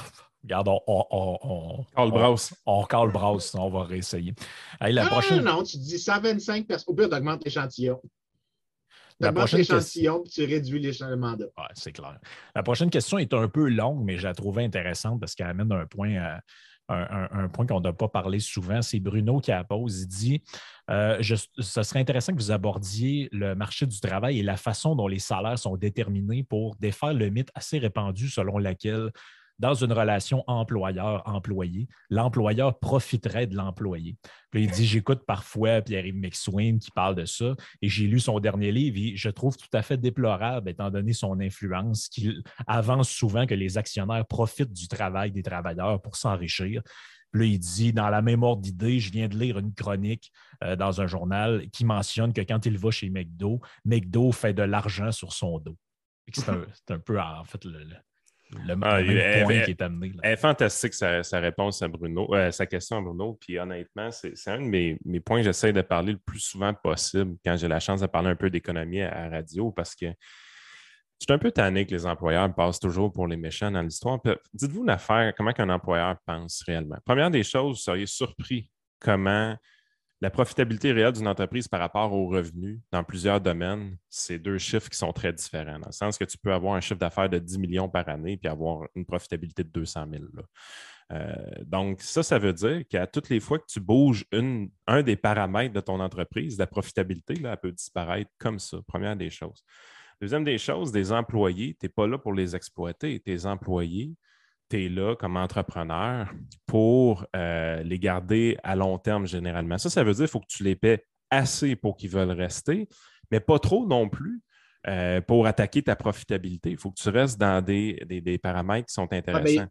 regarde, on, on, on, on, Carl on- on brasse, on va réessayer. Hey, la non, prochaine, non, non, tu dis 125 personnes. Au pire, tu augmentes l'échantillon. Tu La prochaine l'échantillon puis tu réduis l'échantillon de mandat. Ouais, c'est clair. La prochaine question est un peu longue, mais je la trouvais intéressante parce qu'elle amène un point, euh, un, un- un point qu'on n'a pas parlé souvent. C'est Bruno qui la pose. Il dit euh, je- Ce serait intéressant que vous abordiez le marché du travail et la façon dont les salaires sont déterminés pour défaire le mythe assez répandu selon lequel, dans une relation employeur-employé, l'employeur profiterait de l'employé. Puis il dit J'écoute parfois Pierre-Yves McSwain qui parle de ça et j'ai lu son dernier livre et je trouve tout à fait déplorable, étant donné son influence, qu'il avance souvent que les actionnaires profitent du travail des travailleurs pour s'enrichir. Puis là, il dit, dans la même ordre d'idée, je viens de lire une chronique euh, dans un journal qui mentionne que quand il va chez McDo, McDo fait de l'argent sur son dos. C'est un, peu, en fait, le- le Ah, même il est- point elle- qui est amené. là. Elle est fantastique, sa, sa réponse à Bruno, euh, sa question à Bruno. Puis honnêtement, c'est c'est un de mes, mes points que j'essaie de parler le plus souvent possible quand j'ai la chance de parler un peu d'économie à, à radio parce que je suis un peu tanné que les employeurs passent toujours pour les méchants dans l'histoire. Dites-vous une affaire, comment qu'un employeur pense réellement? Première des choses, vous seriez surpris comment la profitabilité réelle d'une entreprise par rapport aux revenus dans plusieurs domaines, c'est deux chiffres qui sont très différents. Dans le sens que tu peux avoir un chiffre d'affaires de 10 millions par année puis avoir une profitabilité de 200 000. là. Euh, donc, ça, ça veut dire qu'à toutes les fois que tu bouges un des paramètres de ton entreprise, la profitabilité, là, elle peut disparaître comme ça. Première des choses. Deuxième des choses, des employés, tu n'es pas là pour les exploiter. Tes employés, tu es là comme entrepreneur pour euh, les garder à long terme généralement. Ça, ça veut dire qu'il faut que tu les paies assez pour qu'ils veulent rester, mais pas trop non plus euh, pour attaquer ta profitabilité. Il faut que tu restes dans des, des- des paramètres qui sont Ah, intéressants. ben,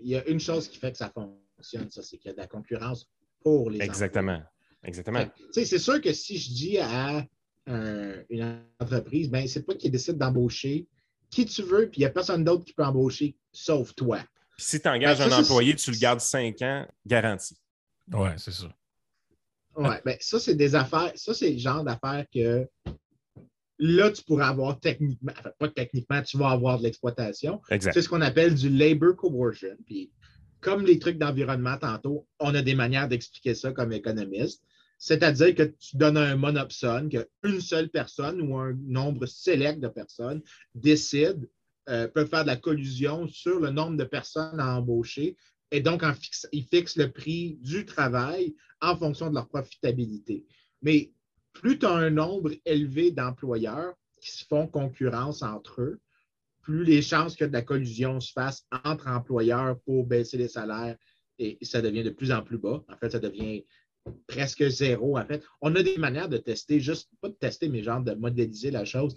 il y a une chose qui fait que ça fonctionne, ça, c'est qu'il y a de la concurrence pour les Exactement. Exactement. C'est sûr que si je dis à un- une entreprise, ben, c'est toi qui décide d'embaucher qui tu veux, puis il n'y a personne d'autre qui peut embaucher sauf toi. Puis si tu engages Ben, ça, un employé, tu le gardes cinq ans, garanti. Ouais, c'est ça. Ouais, ben, ça, c'est des affaires, ça, c'est le genre d'affaires que là, tu pourrais avoir techniquement, enfin, pas techniquement, tu vas avoir de l'exploitation. Exact. C'est ce qu'on appelle du labor coercion. Puis, comme les trucs d'environnement tantôt, on a des manières d'expliquer ça comme économiste. C'est-à-dire que tu donnes un monopsone, qu'une seule personne ou un nombre sélect de personnes décide, euh, peut faire de la collusion sur le nombre de personnes à embaucher et donc ils fixent le prix du travail en fonction de leur profitabilité. Mais plus tu as un nombre élevé d'employeurs qui se font concurrence entre eux, plus les chances que de la collusion se fasse entre employeurs pour baisser les salaires et ça devient de plus en plus bas. En fait, ça devient presque zéro. En fait, on a des manières de tester, juste pas de tester, mais genre de modéliser la chose,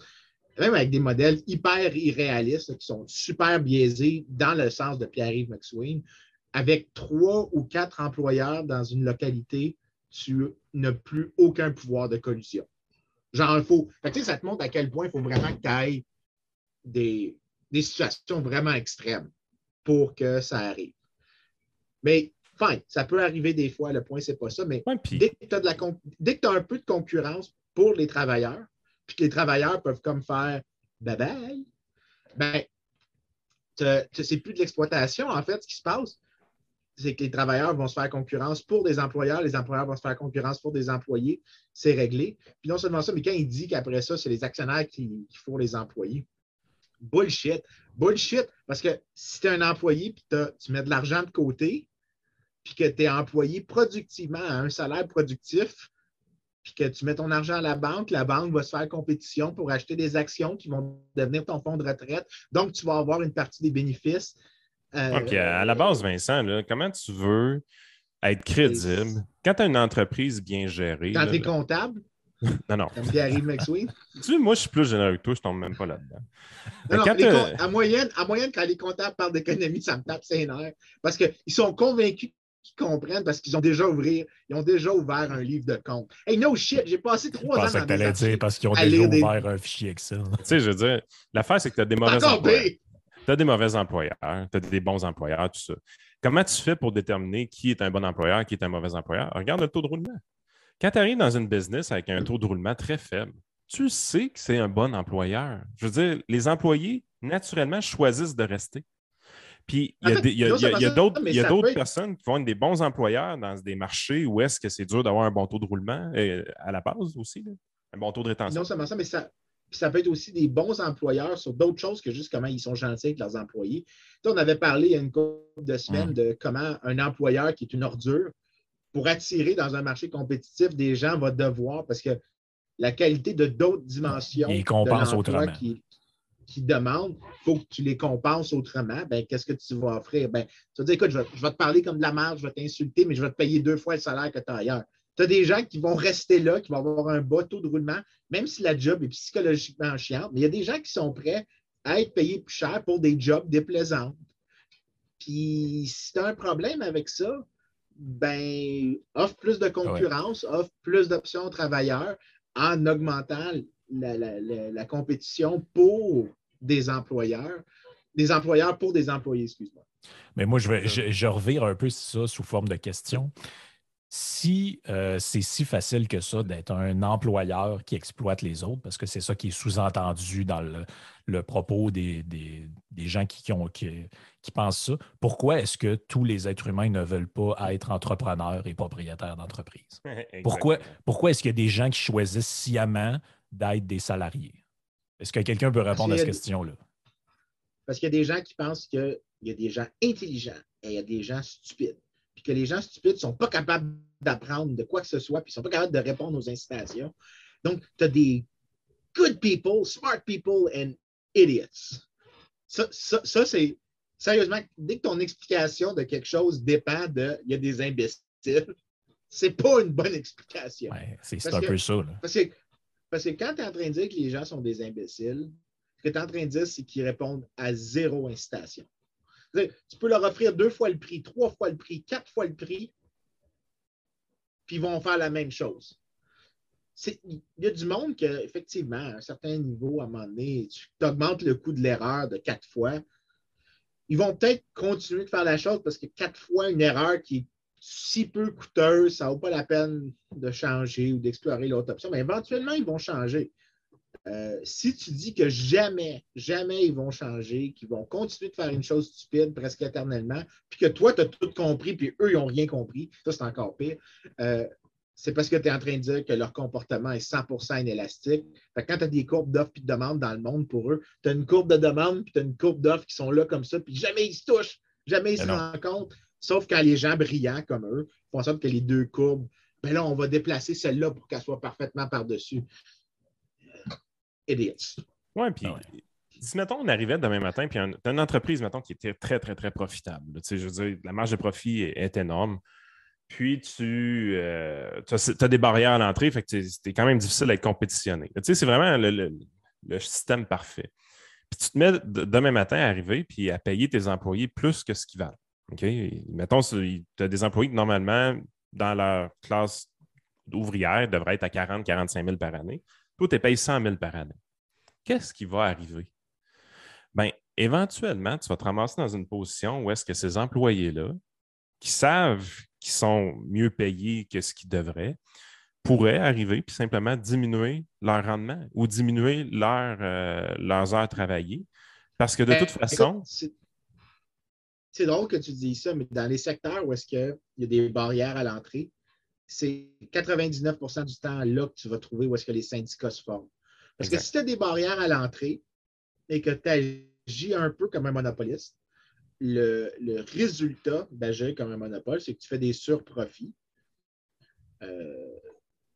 même avec des modèles hyper irréalistes qui sont super biaisés dans le sens de Pierre-Yves McSween. Avec trois ou quatre employeurs dans une localité, tu n'as plus aucun pouvoir de collusion. Genre, il faut. Fait que, ça te montre à quel point il faut vraiment que tu ailles des, des situations vraiment extrêmes pour que ça arrive. Mais fine, ça peut arriver des fois, le point, c'est pas ça, mais Ouais, dès que tu as, un peu de concurrence pour les travailleurs, puis que les travailleurs peuvent comme faire bye bye, ben, c'est plus de l'exploitation. En fait, ce qui se passe, c'est que les travailleurs vont se faire concurrence pour des employeurs, les employeurs vont se faire concurrence pour des employés. C'est réglé. Puis non seulement ça, mais quand il dit qu'après ça, c'est les actionnaires qui, qui font les employés. Bullshit. Bullshit. Parce que si tu es un employé puis tu mets de l'argent de côté, puis que tu es employé productivement à un salaire productif, puis que tu mets ton argent à la banque, la banque va se faire compétition pour acheter des actions qui vont devenir ton fonds de retraite. Donc, tu vas avoir une partie des bénéfices. Euh, puis à la base, Vincent, là, comment tu veux être crédible? Quand tu as une entreprise bien gérée? quand tu es comptable, non, non. comme Pierre-Yves McSween. Tu sais, moi, je suis plus généreux que toi, je tombe même pas là-dedans. Non, non, à, moyenne, à moyenne, quand les comptables parlent d'économie, ça me tape ses nerfs. Parce qu'ils sont convaincus qu'ils comprennent parce qu'ils ont déjà ouvert, ils ont déjà ouvert un livre de compte. Hey, no shit, j'ai passé Je trois ans dans que des tu allais dire parce qu'ils ont à déjà des- ouvert un fichier Excel. Tu sais, je veux dire, l'affaire, c'est que tu as des mauvais employeurs. pire! Tu as des mauvais employeurs, tu as des bons employeurs, tout ça. Comment tu fais pour déterminer qui est un bon employeur, qui est un mauvais employeur? Regarde le taux de roulement. Quand tu arrives dans une business avec un taux de roulement très faible, tu sais que c'est un bon employeur. Je veux dire, les employés, naturellement, choisissent de rester. Puis, il y a d'autres personnes qui vont être des bons employeurs dans des marchés où est-ce que c'est dur d'avoir un bon taux de roulement euh, à la base aussi, là. un bon taux de rétention. Non seulement ça, mais ça, peut être aussi des bons employeurs sur d'autres choses que juste comment ils sont gentils avec leurs employés. On avait parlé il y a une couple de semaines Mm. de comment un employeur qui est une ordure, pour attirer dans un marché compétitif des gens, va devoir, parce que la qualité de d'autres dimensions Il de compense l'emploi autrement. qui, qui demandent, il faut que tu les compenses autrement. Ben, qu'est-ce que tu vas offrir? Ben, tu vas dire, écoute, je vais, je vais te parler comme de la marge, je vais t'insulter, mais je vais te payer deux fois le salaire que tu as ailleurs. Tu as des gens qui vont rester là, qui vont avoir un bas taux de roulement, même si la job est psychologiquement chiante, mais il y a des gens qui sont prêts à être payés plus cher pour des jobs déplaisantes. Puis, si tu as un problème avec ça, ben, offre plus de concurrence, offre plus d'options aux travailleurs en augmentant la, la- la- la compétition pour des employeurs, des employeurs pour des employés, excuse-moi. Mais moi, je, vais, je, je revire un peu ça sous forme de question. Si euh, c'est si facile que ça d'être un employeur qui exploite les autres, parce que c'est ça qui est sous-entendu dans le, le propos des, des- des gens qui, qui ont, qui, qui pensent ça, pourquoi est-ce que tous les êtres humains ne veulent pas être entrepreneurs et propriétaires d'entreprise? Pourquoi, pourquoi est-ce qu'il y a des gens qui choisissent sciemment d'être des salariés? Est-ce que quelqu'un peut répondre à cette question-là? Parce qu'il y a des gens qui pensent qu'il y a des gens intelligents et il y a des gens stupides. Puis que les gens stupides ne sont pas capables d'apprendre de quoi que ce soit, puis ils ne sont pas capables de répondre aux incitations. Donc, tu as des good people, smart people and idiots. Ça, ça- ça, c'est sérieusement, dès que ton explication de quelque chose dépend de il y a des imbéciles, c'est pas une bonne explication. Ouais, c'est un que- peu ça. là. Parce que, parce que quand tu es en train de dire que les gens sont des imbéciles, ce que tu es en train de dire, c'est qu'ils répondent à zéro incitation. Tu peux leur offrir deux fois le prix, trois fois le prix, quatre fois le prix, puis ils vont faire la même chose. Il y a du monde que, effectivement, à un certain niveau, à un moment donné, tu augmentes le coût de l'erreur de quatre fois. Ils vont peut-être continuer de faire la chose parce que quatre fois une erreur qui est si peu coûteuse, ça ne vaut pas la peine de changer ou d'explorer l'autre option, mais éventuellement, ils vont changer. Euh, si tu dis que jamais, jamais ils vont changer, qu'ils vont continuer de faire une chose stupide presque éternellement, puis que toi, tu as tout compris, puis eux, ils n'ont rien compris, ça, c'est encore pire. Euh, c'est parce que tu es en train de dire que leur comportement est 100% inélastique. Fait que quand tu as des courbes d'offres et de demandes dans le monde pour eux, tu as une courbe de demande puis tu as une courbe d'offres qui sont là comme ça, puis jamais ils se touchent, jamais ils Mais se non. rencontrent. Sauf quand les gens brillants comme eux font en sorte que les deux courbes, ben là, on va déplacer celle-là pour qu'elle soit parfaitement par-dessus. Idiots. Oui, puis Ah ouais. si, mettons, on arrivait demain matin, puis un- t'as une entreprise, mettons, qui était très, très, très profitable. Tu sais, je veux dire, la marge de profit est, est énorme. Puis tu as, des barrières à l'entrée, fait que c'est quand même difficile d'être compétitionné. Tu sais, c'est vraiment le, le- le système parfait. Puis tu te mets de- demain matin à arriver puis à payer tes employés plus que ce qu'ils valent. OK? Et Mettons, tu as des employés qui, normalement, dans leur classe ouvrière, devraient être à 40-45 000 par année. Toi, tu payes 100 000 par année. Qu'est-ce qui va arriver? Bien, éventuellement, tu vas te ramasser dans une position où est-ce que ces employés-là qui savent qu'ils sont mieux payés que ce qu'ils devraient, pourraient arriver puis simplement diminuer leur rendement ou diminuer leur, euh, leurs heures travaillées. Parce que de toute façon. C'est drôle que tu dis ça, mais dans les secteurs où est-ce qu'il y a des barrières à l'entrée, c'est 99% du temps là que tu vas trouver où est-ce que les syndicats se forment. Parce que si tu as des barrières à l'entrée et que tu agis un peu comme un monopoliste, le, résultat d'agir comme un monopole, c'est que tu fais des surprofits. Euh,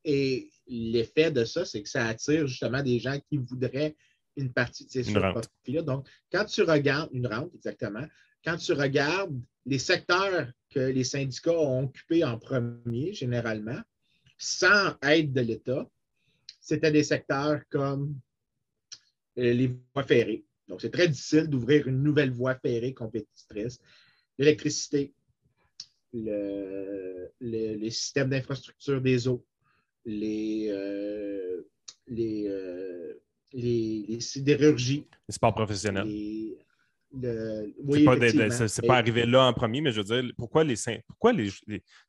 et l'effet de ça, c'est que ça attire justement des gens qui voudraient une partie de ces surprofits-là. Donc, quand tu regardes une rente, exactement, quand tu regardes les secteurs que les syndicats ont occupés en premier, généralement, sans aide de l'État, c'était des secteurs comme euh, les voies ferrées. Donc, c'est très difficile d'ouvrir une nouvelle voie ferrée compétitrice. L'électricité, les systèmes d'infrastructure des eaux, les, euh, euh, les, les, sidérurgies. Les sports professionnels. Le... c'est pas, arrivé là en premier, mais je veux dire, pourquoi les, pourquoi les,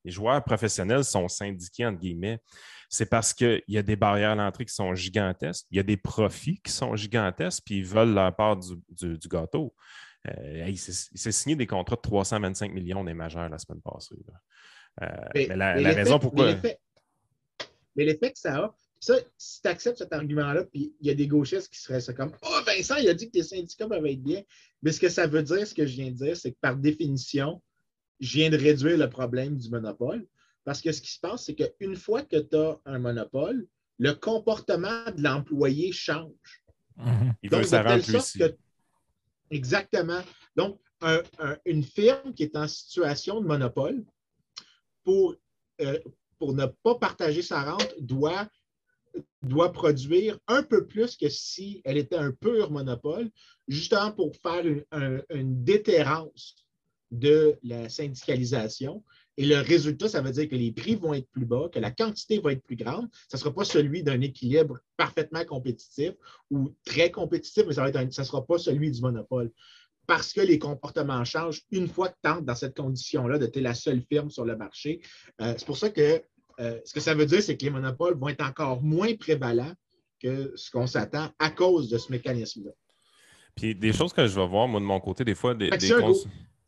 joueurs professionnels sont syndiqués, entre guillemets? C'est parce qu'il y a des barrières à l'entrée qui sont gigantesques, il y a des profits qui sont gigantesques, puis ils veulent leur part du, gâteau. Euh, il s'est signé des contrats de 325 millions des majeurs la semaine passée. Euh, mais, la, raison pourquoi. Mais l'effet que ça a, ça, si tu acceptes cet argument-là, puis il y a des gauchistes qui seraient ça comme Oh, Vincent, il a dit que les syndicats peuvent être bien. Mais ce que ça veut dire, ce que je viens de dire, c'est que par définition, je viens de réduire le problème du monopole. Parce que ce qui se passe, c'est qu'une fois que tu as un monopole, le comportement de l'employé change. Mm-hmm. Il veut sorte Exactement. Donc, une firme qui est en situation de monopole, pour, euh, pour ne pas partager sa rente, doit doit produire un peu plus que si elle était un pur monopole, justement pour faire une, déterrence de la syndicalisation. Et le résultat, ça veut dire que les prix vont être plus bas, que la quantité va être plus grande. Ça ne sera pas celui d'un équilibre parfaitement compétitif ou très compétitif, mais ça ne sera pas celui du monopole. Parce que les comportements changent une fois que tu entres dans cette condition-là de tu la seule firme sur le marché. Euh, c'est pour ça que euh, ce que ça veut dire, c'est que les monopoles vont être encore moins prévalents que ce qu'on s'attend à cause de ce mécanisme-là. Puis des choses que je vais voir, moi, de mon côté, des fois, des. Fait que, si, un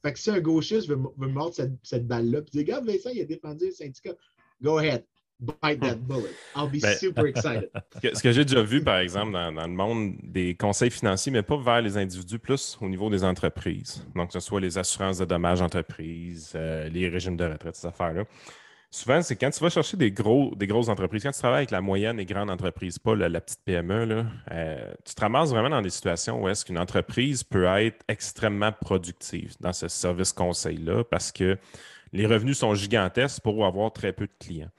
fait que si, un gauchiste veut, veut mordre cette, cette balle-là, puis dire, regarde, Vincent, il a défendu le syndicat, go ahead. Bite that bullet. I'll be ben, super excited. Ce que, j'ai déjà vu, par exemple, dans, dans, le monde des conseils financiers, mais pas vers les individus, plus au niveau des entreprises. Donc, que ce soit les assurances de dommages entreprises, euh, les régimes de retraite, ces affaires-là souvent, c'est quand tu vas chercher des, gros, des grosses entreprises, quand tu travailles avec la moyenne et grande entreprise, pas la, petite PME, euh, tu te ramasses vraiment dans des situations où est-ce qu'une entreprise peut être extrêmement productive dans ce service conseil-là parce que les revenus sont gigantesques pour avoir très peu de clients.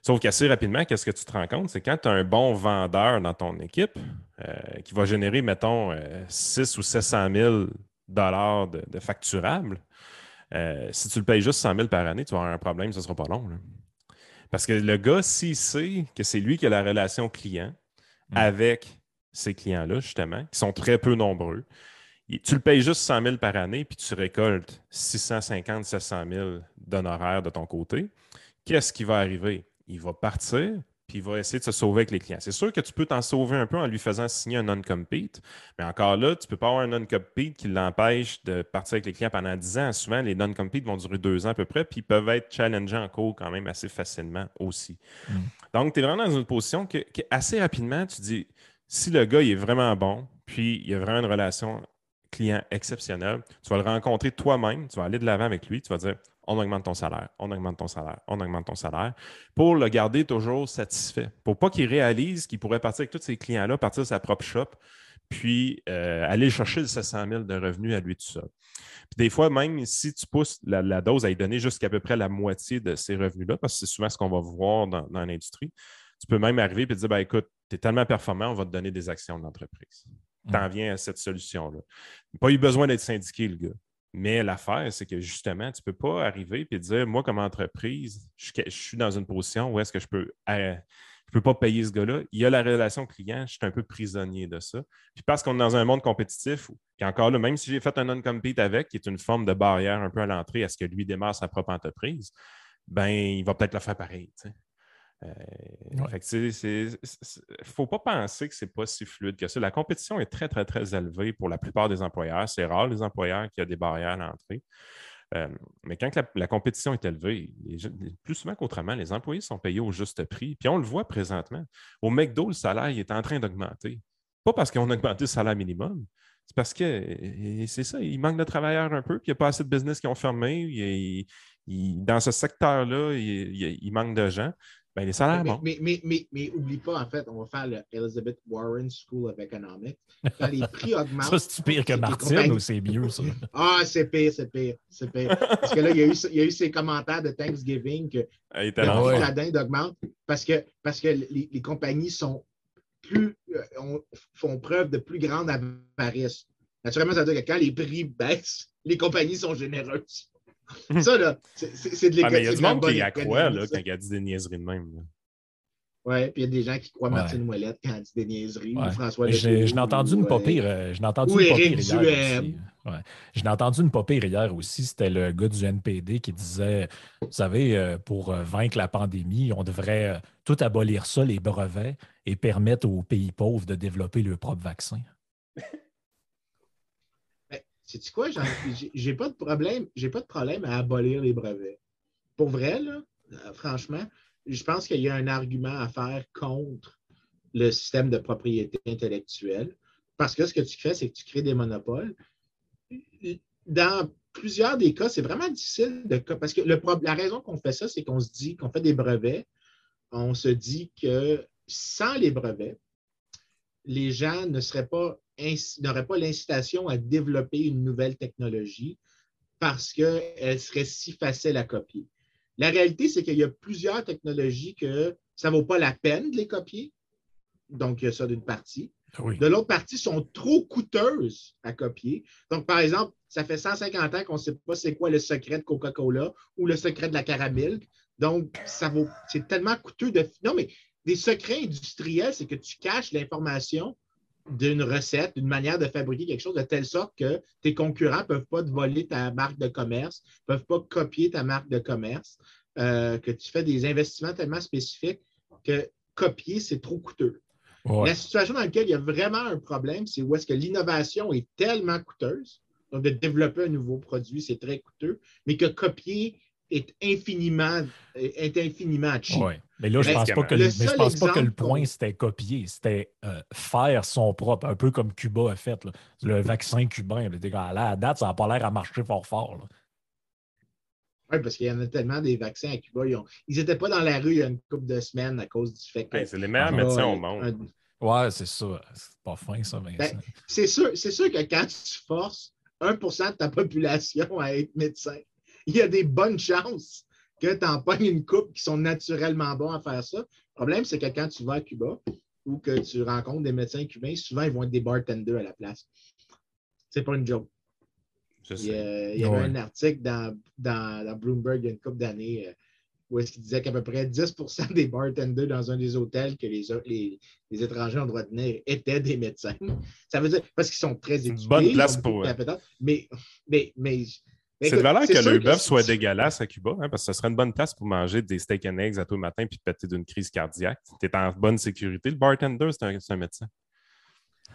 Sauf qu'assez rapidement, qu'est-ce que tu te rends compte? C'est quand tu as un bon vendeur dans ton équipe euh, qui va générer, mettons, 6 euh, ou 700 000 dollars de, de facturables, euh, si tu le payes juste 100 000 par année, tu vas avoir un problème, ce ne sera pas long. Parce que le gars, s'il sait que c'est lui qui a la relation client mm. avec ces clients-là, justement, qui sont très peu nombreux, tu le payes juste 100 000 par année, puis tu récoltes 650, 700 000 d'honoraires de ton côté. Qu'est-ce qui va arriver? Il va partir, puis il va essayer de se sauver avec les clients. C'est sûr que tu peux t'en sauver un peu en lui faisant signer un non-compete, mais encore là, tu ne peux pas avoir un non-compete qui l'empêche de partir avec les clients pendant 10 ans. Souvent, les non-compete vont durer deux ans à peu près, puis ils peuvent être challengeants en cours quand même assez facilement aussi. Mm. Donc, tu es vraiment dans une position que, assez rapidement, tu dis, si le gars il est vraiment bon, puis il y a vraiment une relation client exceptionnelle, tu vas le rencontrer toi-même, tu vas aller de l'avant avec lui, tu vas dire on augmente ton salaire, on augmente ton salaire, on augmente ton salaire, pour le garder toujours satisfait, pour pas qu'il réalise qu'il pourrait partir avec tous ses clients-là, partir de sa propre shop, puis euh, aller chercher le 700 000 de revenus à lui tout seul. Puis des fois, même si tu pousses la, dose à y donner jusqu'à peu près la moitié de ces revenus-là, parce que c'est souvent ce qu'on va voir dans, l'industrie, tu peux même arriver et te dire ben, écoute, tu es tellement performant, on va te donner des actions d'entreprise. Tu en viens à cette solution-là. Pas eu besoin d'être syndiqué, le gars. Mais l'affaire, c'est que justement, tu ne peux pas arriver et dire, moi, comme entreprise, je, suis dans une position où est-ce que je peux, euh, ne peux pas payer ce gars-là. Il y a la relation client, je suis un peu prisonnier de ça. Puis parce qu'on est dans un monde compétitif, qui encore là, même si j'ai fait un non-compete avec, qui est une forme de barrière un peu à l'entrée à ce que lui démarre sa propre entreprise, ben il va peut-être le faire pareil. Il ne faut pas penser que ce n'est pas si fluide que ça. La compétition est très, très, très élevée pour la plupart des employeurs. C'est rare les employeurs qui ont des barrières à l'entrée. Euh, mais quand la, compétition est élevée, plus souvent qu'autrement, les employés sont payés au juste prix. Puis on le voit présentement. Au McDo, le salaire est en train d'augmenter. Pas parce qu'on a augmenté le salaire minimum, c'est parce que c'est ça, il manque de travailleurs un peu, puis il n'y a pas assez de business qui ont fermé. dans ce secteur-là, il, manque de gens. Ben, les salaires, mais, mais, mais, mais, oublie pas, en fait, on va faire le Elizabeth Warren School of Economics. Quand les prix augmentent. ça, c'est pire que Martine ou c'est mieux, ça? ah, c'est pire, c'est pire, c'est pire. Parce que là, il y, a eu, il y a eu ces commentaires de Thanksgiving que ah, le prix la dinde augmente parce que, parce que les, les compagnies sont plus, euh, font preuve de plus grande avarice. Naturellement, ça veut dire que quand les prix baissent, les compagnies sont généreuses. Ça, là, c'est de l'économie. Ah, mais il y a du monde qui y croit là, quand il a dit des niaiseries de même. Oui, puis il y a des gens qui croient Martine Ouellette quand elle dit des niaiseries. Ouais. François Je n'ai entendu une pas pire. Euh, je entendu une pas pire hier aussi. Ouais. Je n'ai entendu une pas pire hier aussi. C'était le gars du NPD qui disait Vous savez, euh, pour euh, vaincre la pandémie, on devrait tout abolir ça, les brevets, et permettre aux pays pauvres de développer leur propre vaccin. C'est quoi? J'ai pas de problème, j'ai pas de problème à abolir les brevets. Pour vrai, là, euh, franchement, je pense qu'il y a un argument à faire contre le système de propriété intellectuelle. Parce que ce que tu fais, c'est que tu crées des monopoles. Dans plusieurs des cas, c'est vraiment difficile de. Parce que la raison qu'on fait ça, c'est qu'on se dit qu'on fait des brevets, on se dit que sans les brevets, les gens ne seraient pas n'aurait pas l'incitation à développer une nouvelle technologie parce qu'elle serait si facile à copier. La réalité, c'est qu'il y a plusieurs technologies que ça ne vaut pas la peine de les copier. Donc, il y a ça d'une partie. Ah de l'autre partie, sont trop coûteuses à copier. Donc, par exemple, ça fait 150 ans qu'on ne sait pas c'est quoi le secret de Coca-Cola ou le secret de la caramel. Donc, ça vaut, c'est tellement coûteux de. Non, mais des secrets industriels, c'est que tu caches l'information d'une recette, d'une manière de fabriquer quelque chose de telle sorte que tes concurrents ne peuvent pas te voler ta marque de commerce, ne peuvent pas copier ta marque de commerce, euh, que tu fais des investissements tellement spécifiques que copier, c'est trop coûteux. La situation dans laquelle il y a vraiment un problème, c'est où est-ce que l'innovation est tellement coûteuse, donc de développer un nouveau produit, c'est très coûteux, mais que copier est infiniment, est infiniment cheap. Mais là, je ne pense, pas que, le, pense pas que le point, c'était copier, c'était euh, faire son propre, un peu comme Cuba a fait. Le vaccin cubain, là, à date, ça n'a pas l'air à marcher fort fort. Oui, parce qu'il y en a tellement des vaccins à Cuba. Ils n'étaient pas dans la rue il y a une couple de semaines à cause du fait que. c'est les meilleurs médecins au monde. Ouais, c'est ça. C'est pas fin, ça, ben, c'est sûr, sûr que quand tu forces 1% de ta population à être médecin, il y a des bonnes chances que tu pognes une coupe qui sont naturellement bons à faire ça. Le problème, c'est que quand tu vas à Cuba ou que tu rencontres des médecins cubains, souvent, ils vont être des bartenders à la place. C'est pas une joke. il, y avait un article dans, dans, Bloomberg il y a une couple d'années euh, où est-ce qu'il disait qu'à peu près 10% des bartenders dans un des hôtels que les, les, étrangers ont le droit de venir étaient des médecins. Ça veut dire parce qu'ils sont très éduqués. Bonne place pour eux. Mais, mais, mais c'est de valeur que le bœuf soit dégueulasse à Cuba, hein, parce que ce serait une bonne place pour manger des steak and eggs à tout le matin puis péter d'une crise cardiaque. Tu es en bonne sécurité. Le bartender, c'est un, médecin.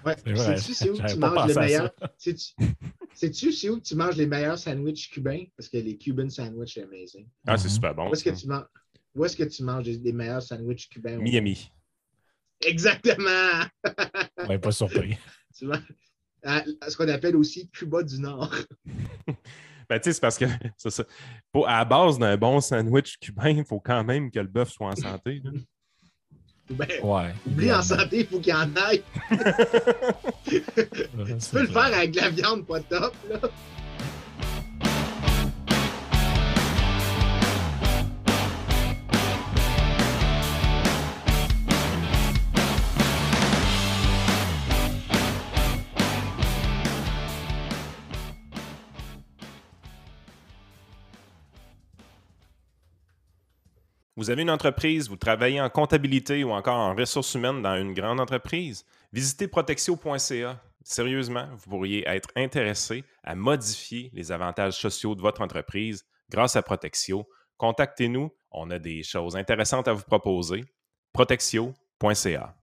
Ouais. Sais-tu c'est où tu manges les meilleurs. Sais-tu c'est où tu manges les meilleurs sandwichs cubains? Parce que les Cuban sandwichs, c'est amazing. Ah, c'est super bon. Où est-ce que, tu que manges les, meilleurs sandwichs cubains? Miami. exactement! ouais, pas surpris. tu vois, à ce qu'on appelle aussi Cuba du Nord. Ben, c'est parce que ça. Pour, à la base d'un bon sandwich cubain, il faut quand même que le bœuf soit en santé. Ben, ouais. Lui, en santé, il faut qu'il en aille. tu peux le faire avec de la viande pas top, là. Vous avez une entreprise, vous travaillez en comptabilité ou encore en ressources humaines dans une grande entreprise? Visitez protexio.ca. Sérieusement, vous pourriez être intéressé à modifier les avantages sociaux de votre entreprise grâce à Protexio. Contactez-nous, on a des choses intéressantes à vous proposer. Protexio.ca